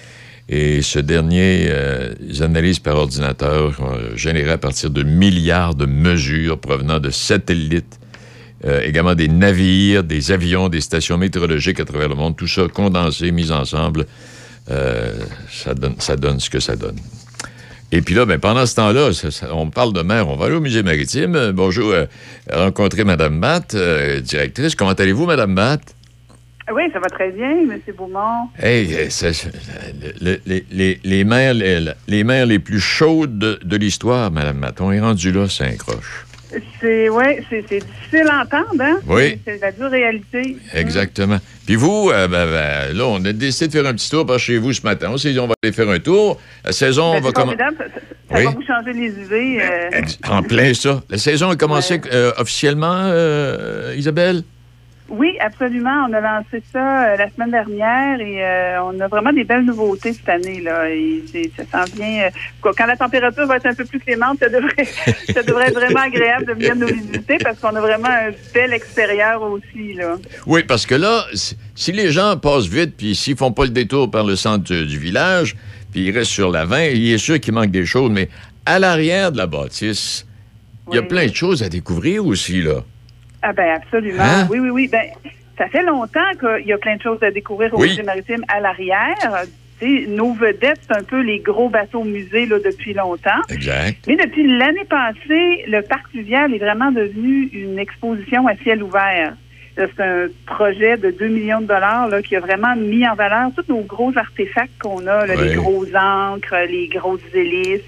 Et ce dernier, euh, les analyses par ordinateur euh, générées à partir de milliards de mesures provenant de satellites, euh, également des navires, des avions, des stations météorologiques à travers le monde, tout ça condensé, mis ensemble, euh, ça, donne, ça donne ce que ça donne. Et puis là, ben, pendant ce temps-là, on parle de mer, on va aller au musée maritime. Euh, bonjour, euh, rencontrer Mme Matt, directrice. Comment allez-vous, Mme Matt? Oui, ça va très bien, M. Beaumont. Hey, ça- ça- le- le- les, les, les mers, les, les mers les plus chaudes de, de l'histoire, Mme Matt. On est rendu là, c'est un croche. C'est ouais, c'est difficile à entendre, hein? Oui. C'est la dure réalité. Exactement. Puis vous, euh, ben, ben, là, on a décidé de faire un petit tour par chez vous ce matin. On s'est dit, on va aller faire un tour. La saison Ben, va commencer. ça, ça- Oui. va vous changer les idées. euh. En plein ça. La saison a commencé euh, officiellement, Isabelle? Oui, absolument. On a lancé ça euh, la semaine dernière et euh, on a vraiment des belles nouveautés cette année. là. Et ça s'en vient. euh, quoi, quand la température va être un peu plus clémente, ça devrait, ça devrait être vraiment agréable de venir nous visiter parce qu'on a vraiment un bel extérieur aussi. Là. Oui, parce que là, si, les gens passent vite, puis s'ils font pas le détour par le centre du, du village, puis ils restent sur l'avant, il est sûr qu'il manque des choses, mais à l'arrière de la bâtisse, il y a plein de choses à découvrir aussi, là. Ah ben absolument. Hein? Oui, oui, oui. Ben, ça fait longtemps qu'il y a plein de choses à découvrir au Oui. musée maritime à l'arrière. Tu sais, nos vedettes, c'est un peu les gros bateaux musées là, depuis longtemps. Exact. Mais depuis l'année passée, le parc fluvial est vraiment devenu une exposition à ciel ouvert. C'est un projet de 2 millions de dollars là, qui a vraiment mis en valeur tous nos gros artefacts qu'on a, là, les gros ancres, les grosses hélices.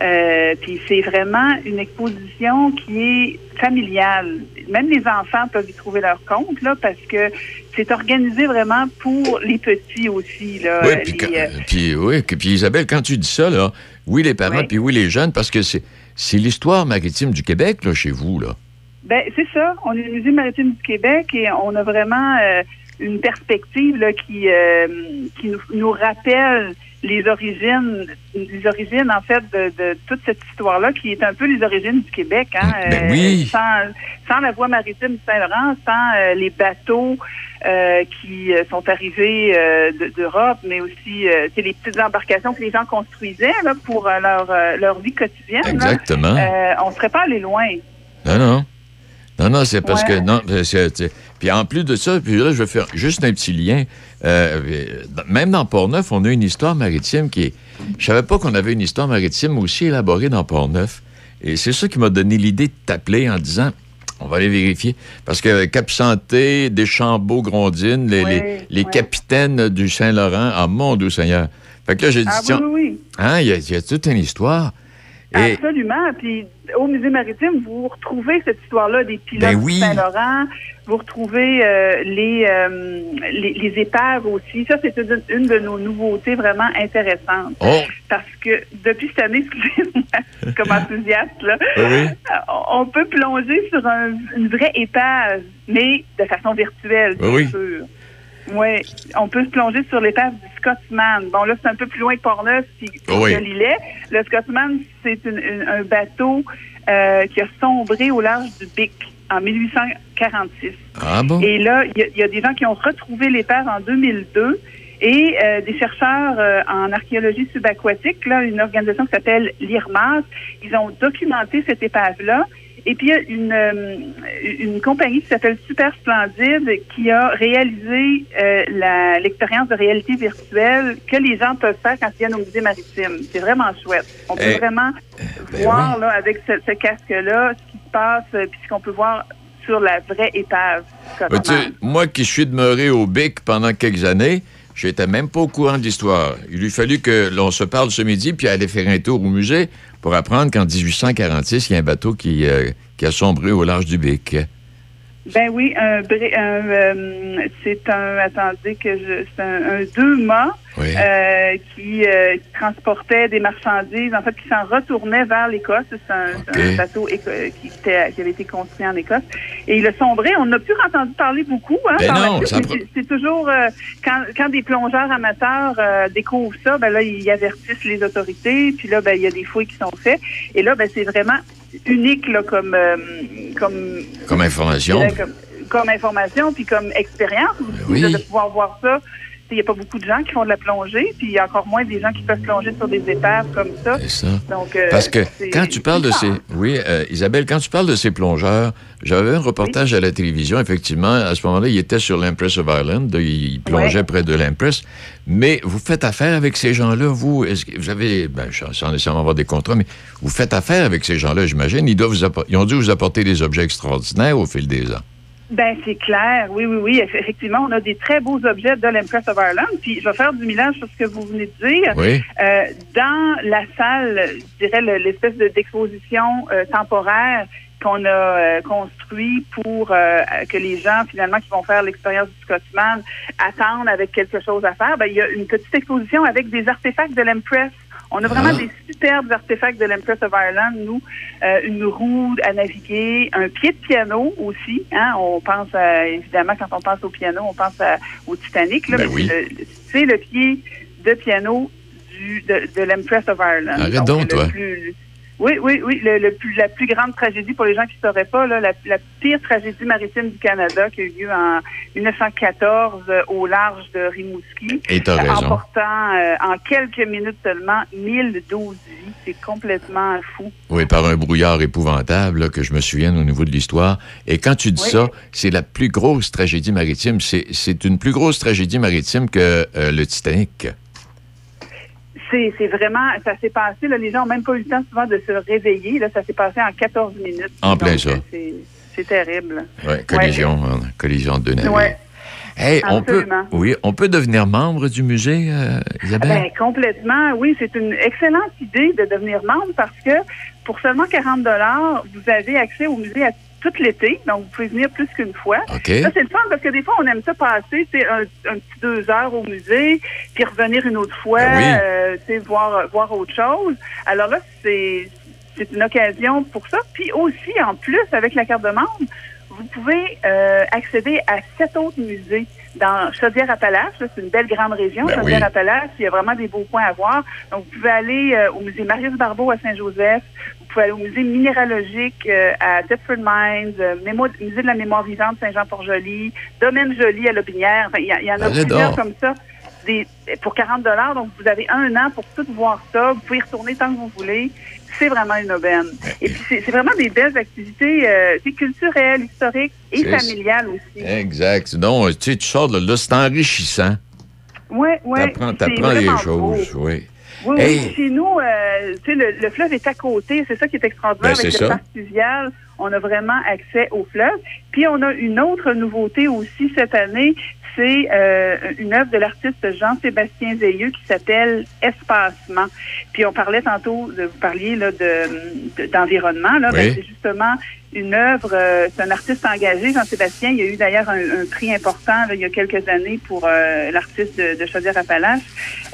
Euh, puis c'est vraiment une exposition qui est familiale. Même les enfants peuvent y trouver leur compte là parce que c'est organisé vraiment pour les petits aussi là. Oui, puis, Les, euh, puis, oui, puis Isabelle, quand tu dis ça, là, oui, les parents, Oui. puis oui, les jeunes, parce que c'est c'est l'histoire maritime du Québec, là, chez vous, là. Ben, c'est ça. On est le Musée maritime du Québec et on a vraiment euh, une perspective là, qui, qui nous, nous rappelle les origines, les origines en fait de, de toute cette histoire-là, qui est un peu les origines du Québec. Hein, Ben oui. sans, sans la voie maritime Saint-Laurent, sans euh, les bateaux euh, qui euh, sont arrivés euh, de- d'Europe, mais aussi euh, c'est les petites embarcations que les gens construisaient là, pour euh, leur, euh, leur vie quotidienne. Exactement. Euh, on serait pas allé loin. Non, non. Non, non, c'est parce Ouais. que. Non, c'est- c'est- puis en plus de ça, puis là, je vais faire juste un petit lien. Euh, euh, même dans Port-Neuf, on a une histoire maritime qui est. Je savais pas qu'on avait une histoire maritime aussi élaborée dans Port-Neuf. Et c'est ça qui m'a donné l'idée de t'appeler en disant. On va aller vérifier. Parce que Cap Santé, Deschambault, Grondines, les, les- capitaines du Saint-Laurent, ah mon Dieu Seigneur. Fait que là, j'ai dit, Ah oui, oui, hein, il y, a- il y a toute une histoire. Et, Absolument. Puis au musée maritime, vous retrouvez cette histoire-là des pilotes Ben oui. Saint-Laurent. Vous retrouvez euh, les, euh, les les épaves aussi. Ça, c'est une, une de nos nouveautés vraiment intéressantes. oh, Parce que depuis cette année, excusez-moi, comme enthousiaste là. Oui. On peut plonger sur un- une vraie épave, mais de façon virtuelle, bien oui. sûr. Oui, on peut se plonger sur l'épave du Scotsman. Bon, là, c'est un peu plus loin que Portneuf, puis Oui. que. Le Scotsman, c'est une- une- un bateau euh, qui a sombré au large du Bic en 1846. ah bon? Et là, il y, a- il y a des gens qui ont retrouvé l'épave en 2002 et euh, des chercheurs euh, en archéologie subaquatique, là, une organisation qui s'appelle l'IRMAS, ils ont documenté cette épave-là. Et puis, il y a une, euh, une compagnie qui s'appelle Super Splendide qui a réalisé euh, l'expérience de réalité virtuelle que les gens peuvent faire quand ils viennent au musée maritime. C'est vraiment chouette. On peut Eh, vraiment ben voir là, avec ce, ce casque-là ce qui se passe euh, puis ce qu'on peut voir sur la vraie épave. Ben, moi qui suis demeuré au BIC pendant quelques années, j'étais même pas au courant de l'histoire. Il lui fallu que l'on se parle ce midi puis aller faire un tour au musée pour apprendre qu'en 1846, il y a un bateau qui, euh, qui a sombré au large du Bic. Ben oui, un, un, euh, c'est un, attendez que je, c'est un, un deux mâts Oui. euh, qui, euh, qui transportait des marchandises, en fait, qui s'en retournait vers l'Écosse. C'est un, bateau qui, était, qui avait été construit en Écosse. Et il a sombré. On n'a plus entendu parler beaucoup. Hein, Ben non, c'est, toujours quand, quand des plongeurs amateurs découvrent ça, ben là, ils avertissent les autorités. Puis là, ben il y a des fouilles qui sont faites. Et là, ben c'est vraiment unique là, comme euh, comme Comme information. dirais Comme, comme information, puis comme expérience aussi, oui. de pouvoir voir ça. Il n'y a pas beaucoup de gens qui font de la plongée, puis il y a encore moins des gens qui peuvent plonger sur des épaves comme ça. C'est ça. Donc, euh, Parce que quand tu parles de ces... Oui, euh, Isabelle, quand tu parles de ces plongeurs, j'avais un reportage à la télévision, effectivement, à ce moment-là, il était sur l'Empress of Ireland, il plongeait Ouais. près de l'Empress, mais vous faites affaire avec ces gens-là, vous, est-ce que vous avez, ben, sans nécessairement avoir des contrats, mais vous faites affaire avec ces gens-là, j'imagine, ils, doivent vous ils ont dû vous apporter des objets extraordinaires au fil des ans. Ben, c'est clair. Oui, oui, oui. Eff- Effectivement, on a des très beaux objets de l'Empress of Ireland. Puis, je vais faire du mélange sur ce que vous venez de dire. Oui. Euh, dans la salle, je dirais le- l'espèce de- d'exposition euh, temporaire qu'on a euh, construit pour euh, que les gens, finalement, qui vont faire l'expérience du Scotsman, attendent avec quelque chose à faire, ben, il y a une petite exposition avec des artefacts de l'Empress. On a vraiment Ah. des superbes artefacts de l'Empress of Ireland, nous. Euh, une roue à naviguer, un pied de piano aussi. Hein? On pense, à- évidemment, quand on pense au piano, on pense à- au Titanic. Là, Ben oui. c'est le- pied de piano du, de, de l'Empress of Ireland. Arrête donc, toi. plus- oui, oui, oui. Le, le plus, la plus grande tragédie, pour les gens qui ne sauraient pas, là, la, la pire tragédie maritime du Canada qui a eu lieu en 1914 euh, au large de Rimouski. Et euh, raison. Emportant euh, en quelques minutes seulement 1012 vies. C'est complètement fou. Oui, par un brouillard épouvantable là, que je me souvienne au niveau de l'histoire. Et quand tu dis Oui. ça, c'est la plus grosse tragédie maritime. C'est c'est une plus grosse tragédie maritime que euh, le Titanic. C'est vraiment, ça s'est passé, là, les gens n'ont même pas eu le temps souvent de se réveiller. Là, ça s'est passé en 14 minutes. En plein ça. euh, c'est- terrible. Ouais, collision, hein, collision de deux navires. Ouais. Hey, on peut, oui, on peut devenir membre du musée, euh, Isabelle? Ben, complètement, oui, c'est une excellente idée de devenir membre parce que pour seulement 40 dollars, vous avez accès au musée à tout l'été, donc vous pouvez venir plus qu'une fois. OK. Ça, c'est le fun parce que des fois, on aime ça passer un, un petit deux heures au musée, puis revenir une autre fois, Ben oui. euh, tu sais, voir, voir autre chose. Alors là, c'est c'est une occasion pour ça. Puis aussi, en plus, avec la carte de membre, vous pouvez euh, accéder à sept autres musées dans Chaudière-Appalaches. C'est une belle grande région, Ben oui. Chaudière-Appalaches. Il y a vraiment des beaux points à voir. Donc, vous pouvez aller euh, au musée Marius Barbeau à Saint-Joseph. Pouvez aller au musée minéralogique euh, à Thetford Mines, euh, mémo- musée de la mémoire vivante Saint-Jean-Port-Joli, Domaine Joli à Lobinière. Il y, en a plusieurs donc. comme ça. Des, pour 40 dollars, donc vous avez un an pour tout voir ça. Vous pouvez y retourner tant que vous voulez. C'est vraiment une aubaine. Et puis c'est vraiment des belles activités euh, culturelles, historiques et familiales aussi. Exact. Non, tu sais, tu sors de là, c'est enrichissant. Ouais, ouais. T'apprends, vraiment choses, beau. oui. Oui, Hey. oui. Chez nous, euh, tu sais, le, le fleuve est à côté. C'est ça qui est extraordinaire Ben, avec c'est le ça. parc fluvial. On a vraiment accès au fleuve. Puis on a une autre nouveauté aussi cette année. C'est euh, une œuvre de l'artiste Jean-Sébastien Veilleux qui s'appelle Espacement. Puis on parlait tantôt, de, vous parliez là, de, de- d'environnement. Là, Ben, Oui. c'est justement une œuvre, euh, c'est un artiste engagé, Jean-Sébastien. Il y a eu d'ailleurs un, un prix important là, il y a quelques années pour euh, l'artiste de, de Chaudière-Appalaches.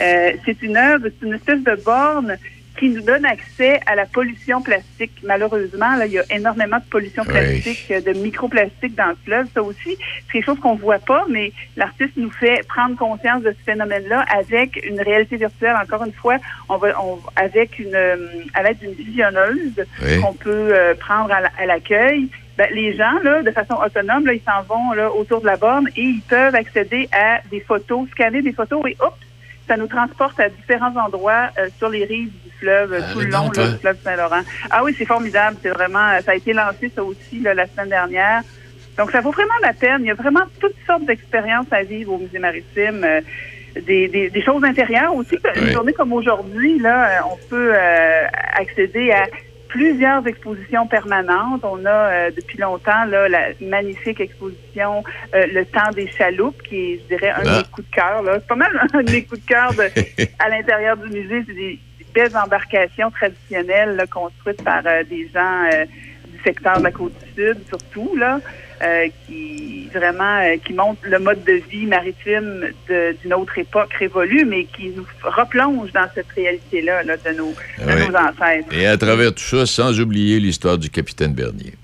Euh, c'est une œuvre, c'est une espèce de borne qui nous donne accès à la pollution plastique. Malheureusement, là, il y a énormément de pollution plastique, euh, de microplastique dans le fleuve. Ça aussi, c'est quelque chose qu'on voit pas, mais l'artiste nous fait prendre conscience de ce phénomène-là avec une réalité virtuelle. Encore une fois, on va, on, avec une, euh, à l'aide d'une visionneuse Oui. qu'on peut euh, prendre à la- à l'accueil. Ben, les gens, là, de façon autonome, là, ils s'en vont là, autour de la borne et ils peuvent accéder à des photos, scanner des photos et hop, ça nous transporte à différents endroits euh, sur les rives du fleuve, euh, Ah, tout le long là, du fleuve Saint-Laurent. Ah oui, c'est formidable. C'est vraiment, euh, ça a été lancé ça aussi là, la semaine dernière. Donc ça vaut vraiment la peine. Il y a vraiment toutes sortes d'expériences à vivre au musée maritime. euh, des, des, des choses intérieures aussi. Une Oui. journée comme aujourd'hui, là, euh, on peut euh, accéder à plusieurs expositions permanentes. On a euh, depuis longtemps là, la magnifique exposition euh, Le temps des chaloupes, qui est, je dirais, un de Ah. mes coups de cœur. C'est pas mal un de mes coups de cœur de- à l'intérieur du musée. C'est des, des belles embarcations traditionnelles là, construites par euh, des gens euh, du secteur de la côte du Sud, surtout, là, euh, qui vraiment euh, qui montre le mode de vie maritime d'une autre époque révolue, mais qui nous replonge dans cette réalité-là là, de, nos, de Oui. nos ancêtres. Et à travers tout ça, sans oublier l'histoire du capitaine Bernier.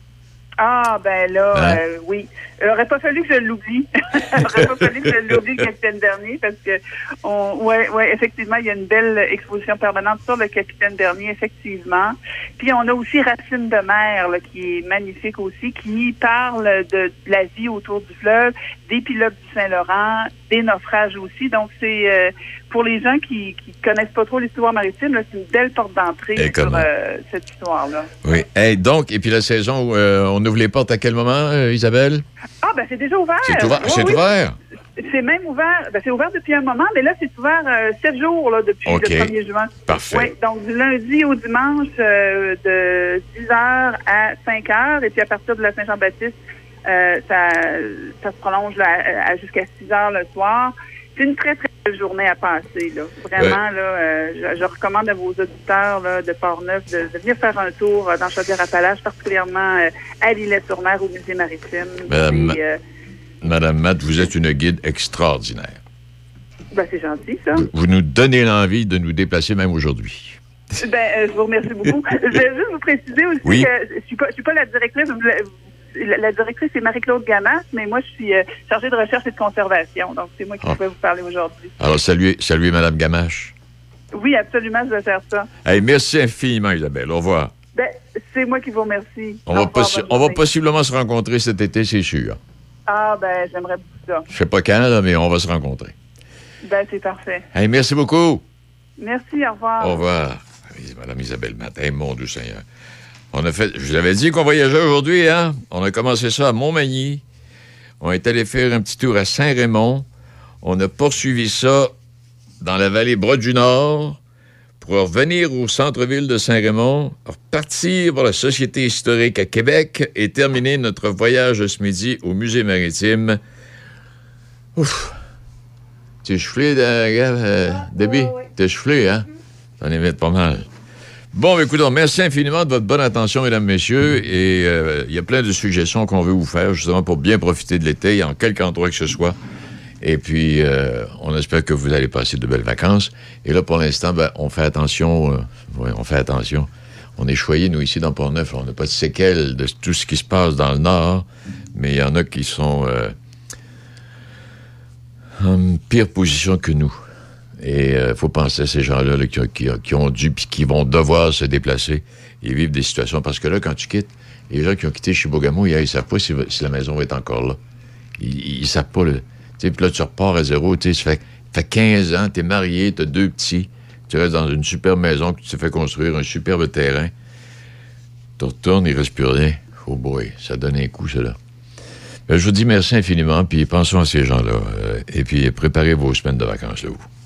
Ah, ben là, Hein? euh, oui. Il aurait pas fallu que je l'oublie. Il aurait pas fallu que je l'oublie le capitaine Bernier parce que, on, ouais, ouais, effectivement, il y a une belle exposition permanente sur le capitaine Bernier, effectivement. Puis on a aussi Racine de mer, là, qui est magnifique aussi, qui parle de, de la vie autour du fleuve, des pilotes du Saint-Laurent, des naufrages aussi. Donc c'est euh, pour les gens qui, qui connaissent pas trop l'histoire maritime, c'est une belle porte d'entrée Et sur euh, cette histoire-là. Oui. Hey, donc, et puis la saison, euh, on ouvre les portes à quel moment, euh, Isabelle? Ah, ben c'est déjà ouvert. C'est ouvert. Oui, c'est oui. ouvert. C'est même ouvert. Ben, c'est ouvert depuis un moment, mais là, c'est ouvert euh, sept jours là, depuis le 1er juin. Parfait. Oui, donc du lundi au dimanche euh, de 10 h à 5 h. Et puis à partir de la Saint-Jean-Baptiste, euh, ça, ça se prolonge là, à- à- jusqu'à 6 h le soir. C'est une très, très belle journée à passer. Là. Vraiment, là, euh, je, je recommande à vos auditeurs là, de Port-Neuf de, de venir faire un tour euh, dans Chaudière-Appalaches, particulièrement euh, à l'îlet-sur-mer, au musée maritime. Madame- euh, Matt, vous êtes une guide extraordinaire. ben, c'est gentil, ça. Vous nous donnez l'envie de nous déplacer même aujourd'hui. Ben, je vous remercie beaucoup. je vais juste vous préciser aussi Oui. que je suis pas, je suis pas la directrice. vous la- directrice, c'est Marie-Claude Gamas, mais moi, je suis euh, chargée de recherche et de conservation. Donc, c'est moi qui Ah. peux vous parler aujourd'hui. Alors, saluez, saluez Madame Gamache. Oui, absolument, je vais faire ça. Hey, merci infiniment, Isabelle. Au revoir. Ben, c'est moi qui vous remercie. On va, possi- on possiblement se rencontrer cet été, c'est sûr. Ah, ben, j'aimerais beaucoup ça. Je sais pas quand, là, mais on va se rencontrer. Ben, c'est parfait. Hey, merci beaucoup. Merci, au revoir. Au revoir. Madame Isabelle Matin, mon Dieu Seigneur. On a fait, je vous avais dit qu'on voyageait aujourd'hui, hein? On a commencé ça à Montmagny. On est allé faire un petit tour à Saint-Raymond. On a poursuivi ça dans la vallée Bras du Nord pour revenir au centre-ville de Saint-Raymond, repartir pour la Société historique à Québec et terminer notre voyage ce midi au musée maritime. Ouf! T'es choufflé, euh, euh, Debbie? T'es choufflé, hein? T'en évites pas mal. Bon, écoutez, merci infiniment de votre bonne attention, mesdames, messieurs. Et euh, il y a plein de suggestions qu'on veut vous faire, justement, pour bien profiter de l'été, en quelque endroit que ce soit. Et puis, euh, on espère que vous allez passer de belles vacances. Et là, pour l'instant, ben, on fait attention. euh, ouais, on fait attention. On est choyés, nous, ici, dans Port-Neuf. On n'a pas de séquelles de tout ce qui se passe dans le Nord. Mais il y en a qui sont euh, en pire position que nous. Et il faut penser à ces gens-là là, qui, ont- dû puis qui vont devoir se déplacer et vivre des situations. Parce que là, quand tu quittes, les gens qui ont quitté Chibougamau, ils ne savent pas si, la maison va être encore là. Ils ne savent pas. Puis là, tu repars à zéro. Ça fait, ça fait 15 ans, tu es marié, tu as deux petits. Tu restes dans une superbe maison que tu t'es fait construire, un superbe terrain. Tu retournes, il ne reste plus rien. Oh boy, ça donne un coup, cela. Ben, je vous dis merci infiniment, puis pensons à ces gens-là. euh, et puis préparez vos semaines de vacances, là, vous.